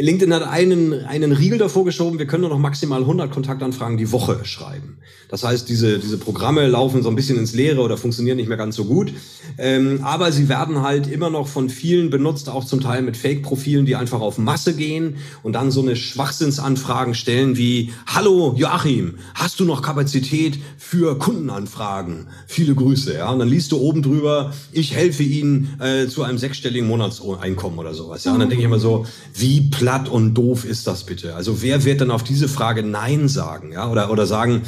Speaker 3: LinkedIn hat einen, einen Riegel davor geschoben, wir können nur noch maximal 100 Kontaktanfragen die Woche schreiben. Das heißt, diese, diese Programme laufen so ein bisschen ins Leere oder funktionieren nicht mehr ganz so gut. Ähm, aber sie werden halt immer noch von vielen benutzt, auch zum Teil mit Fake-Profilen, die einfach auf Masse gehen und dann so eine Schwachsinnsanfragen stellen wie, hallo Joachim, hast du noch Kapazität für Kundenanfragen? Viele Grüße. Ja? Und dann liest du oben drüber, ich helfe Ihnen äh, zu einem sechsstelligen Monatseinkommen oder sowas. Ja? Und dann denke ich immer so, wie platt und doof ist das bitte? Also wer wird dann auf diese Frage Nein sagen? Ja? Oder, oder sagen,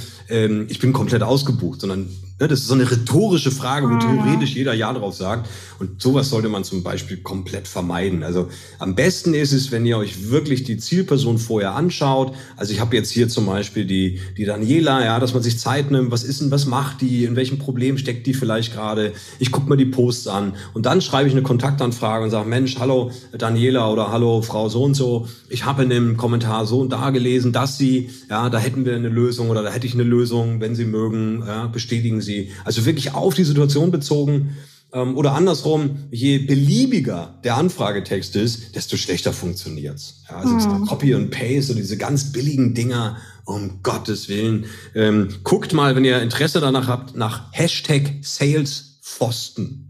Speaker 3: ähm, ich bin komplett ausgebucht, sondern Ne, das ist so eine rhetorische Frage, wo mhm. theoretisch jeder Ja drauf sagt. Und sowas sollte man zum Beispiel komplett vermeiden. Also am besten ist es, wenn ihr euch wirklich die Zielperson vorher anschaut. Also ich habe jetzt hier zum Beispiel die, die Daniela, ja, dass man sich Zeit nimmt, was ist denn, was macht die, in welchem Problem steckt die vielleicht gerade. Ich gucke mir die Posts an und dann schreibe ich eine Kontaktanfrage und sage, Mensch, hallo Daniela oder hallo Frau so und so. Ich habe in dem Kommentar so und da gelesen, dass Sie, ja, da hätten wir eine Lösung oder da hätte ich eine Lösung, wenn Sie mögen, ja, bestätigen Sie sie. Also wirklich auf die Situation bezogen. Ähm, oder andersrum, je beliebiger der Anfragetext ist, desto schlechter funktioniert's. Ja, also mhm. Copy und Paste und diese ganz billigen Dinger, um Gottes Willen. Ähm, guckt mal, wenn ihr Interesse danach habt, nach Hashtag Salespfosten.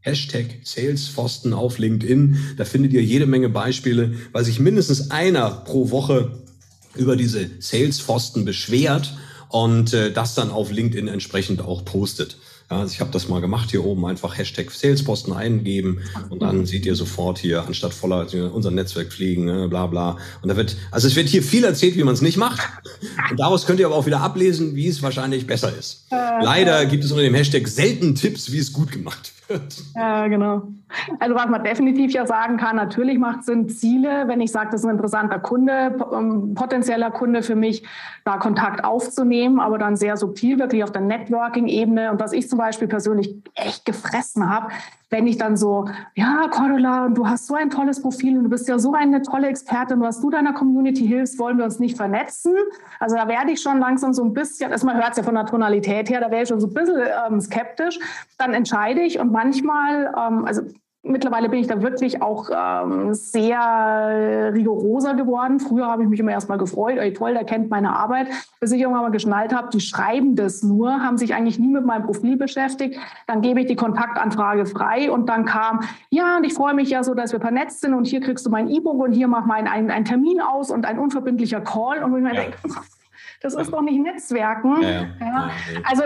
Speaker 3: Hashtag Salespfosten auf LinkedIn. Da findet ihr jede Menge Beispiele, weil sich mindestens einer pro Woche über diese Salespfosten beschwert und äh, das dann auf LinkedIn entsprechend auch postet. Ja, also ich habe das mal gemacht hier oben, einfach Hashtag Salesposten eingeben und dann seht ihr sofort hier, anstatt voller unser Netzwerk fliegen, ne, bla bla. Und da wird, also es wird hier viel erzählt, wie man es nicht macht. Und daraus könnt ihr aber auch wieder ablesen, wie es wahrscheinlich besser ist. Äh, Leider gibt es unter dem Hashtag selten Tipps, wie es gut gemacht wird.
Speaker 2: Ja, genau. Also was man definitiv ja sagen kann, natürlich macht es Sinn Ziele, wenn ich sage, das ist ein interessanter Kunde, ähm, potenzieller Kunde für mich, da Kontakt aufzunehmen, aber dann sehr subtil, wirklich auf der Networking-Ebene. Und was ich zum Beispiel persönlich echt gefressen habe, wenn ich dann so, ja, Cordula, du hast so ein tolles Profil und du bist ja so eine tolle Expertin, was du deiner Community hilfst, wollen wir uns nicht vernetzen. Also da werde ich schon langsam so ein bisschen, erstmal hört es ja von der Tonalität her, da wäre ich schon so ein bisschen ähm, skeptisch. Dann entscheide ich und manchmal, ähm, also Mittlerweile bin ich da wirklich auch ähm, sehr rigoroser geworden. Früher habe ich mich immer erstmal gefreut, ey toll, der kennt meine Arbeit, bis ich irgendwann mal geschnallt habe, die schreiben das nur, haben sich eigentlich nie mit meinem Profil beschäftigt. Dann gebe ich die Kontaktanfrage frei und dann kam, ja, und ich freue mich ja so, dass wir vernetzt sind und hier kriegst du mein E-Book und hier mach mal einen, einen Termin aus und ein unverbindlicher Call. Und ich mir ja. denke, (laughs) das ist doch nicht Netzwerken. Ja, ja. Also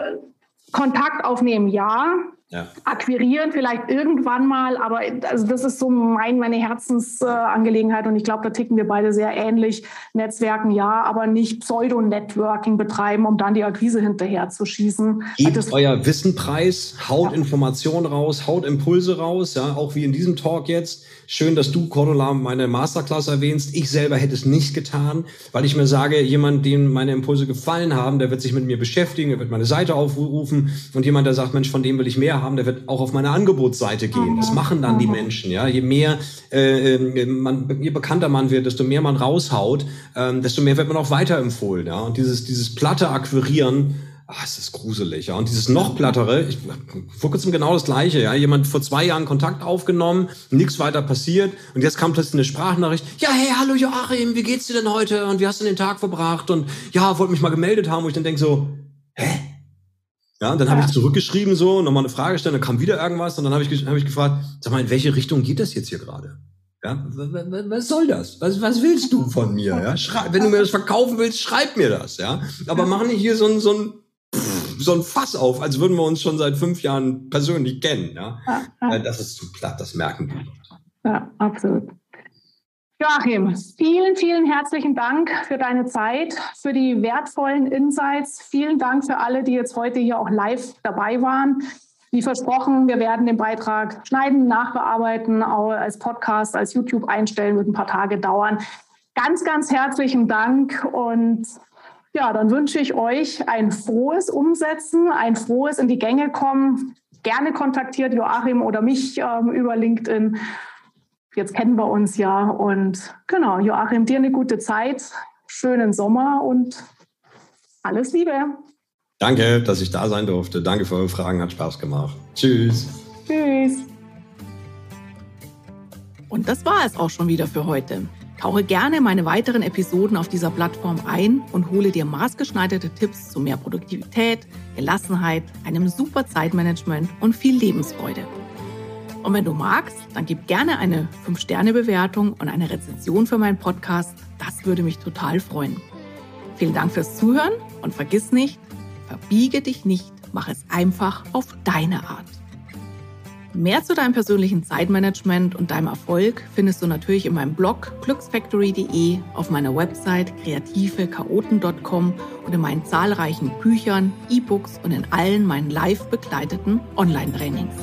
Speaker 2: Kontakt aufnehmen, ja. Ja. akquirieren, vielleicht irgendwann mal, aber also das ist so mein, meine Herzensangelegenheit und ich glaube, da ticken wir beide sehr ähnlich. Netzwerken ja, aber nicht Pseudo-Networking betreiben, um dann die Akquise hinterher zu schießen.
Speaker 3: Gebt das, euer Wissen preis, haut ja. Informationen raus, haut Impulse raus, ja, auch wie in diesem Talk jetzt. Schön, dass du, Cordula, meine Masterclass erwähnst. Ich selber hätte es nicht getan, weil ich mir sage, jemand, dem meine Impulse gefallen haben, der wird sich mit mir beschäftigen, der wird meine Seite aufrufen und jemand, der sagt, Mensch, von dem will ich mehr haben, der wird auch auf meine Angebotsseite gehen. Das machen dann die Menschen. Ja, je mehr äh, ähm, man, je bekannter man wird, desto mehr man raushaut, äh, desto mehr wird man auch weiterempfohlen. Ja, und dieses dieses platte Akquirieren Ah, es ist gruselig, ja. Und dieses noch plattere, ich, vor kurzem genau das Gleiche, ja. Jemand vor zwei Jahren Kontakt aufgenommen, nichts weiter passiert. Und jetzt kam plötzlich eine Sprachnachricht. Ja, hey, hallo Joachim, wie geht's dir denn heute? Und wie hast du den Tag verbracht? Und ja, wollte mich mal gemeldet haben, wo ich dann denke so, hä? Ja, und dann ja. habe ich zurückgeschrieben, so, nochmal eine Frage stellen, dann kam wieder irgendwas und dann habe ich, hab ich gefragt, sag mal, in welche Richtung geht das jetzt hier gerade? Ja, was soll das? Was, was willst du von mir? Ja, schreib, wenn du mir das verkaufen willst, schreib mir das, ja. Aber mach nicht hier so ein, so ein so ein Fass auf, als würden wir uns schon seit fünf Jahren persönlich kennen. Ja? ja, ja. Das ist zu platt, das merken
Speaker 2: die. Ja, absolut. Joachim, vielen, vielen herzlichen Dank für deine Zeit, für die wertvollen Insights. Vielen Dank für alle, die jetzt heute hier auch live dabei waren. Wie versprochen, wir werden den Beitrag schneiden, nachbearbeiten, auch als Podcast, als YouTube einstellen, wird ein paar Tage dauern. Ganz, ganz herzlichen Dank und ja, dann wünsche ich euch ein frohes Umsetzen, ein frohes in die Gänge kommen. Gerne kontaktiert Joachim oder mich ähm, über LinkedIn. Jetzt kennen wir uns ja. Und genau, Joachim, dir eine gute Zeit, schönen Sommer und alles Liebe.
Speaker 3: Danke, dass ich da sein durfte. Danke für eure Fragen, hat Spaß gemacht. Tschüss. Tschüss.
Speaker 1: Und das war es auch schon wieder für heute. Tauche gerne meine weiteren Episoden auf dieser Plattform ein und hole dir maßgeschneiderte Tipps zu mehr Produktivität, Gelassenheit, einem super Zeitmanagement und viel Lebensfreude. Und wenn du magst, dann gib gerne eine 5-Sterne-Bewertung und eine Rezension für meinen Podcast. Das würde mich total freuen. Vielen Dank fürs Zuhören und vergiss nicht, verbiege dich nicht, mach es einfach auf deine Art. Mehr zu deinem persönlichen Zeitmanagement und deinem Erfolg findest du natürlich in meinem Blog glücksfactory.de, auf meiner Website kreativechaoten.com und in meinen zahlreichen Büchern, E-Books und in allen meinen live begleiteten Online-Trainings.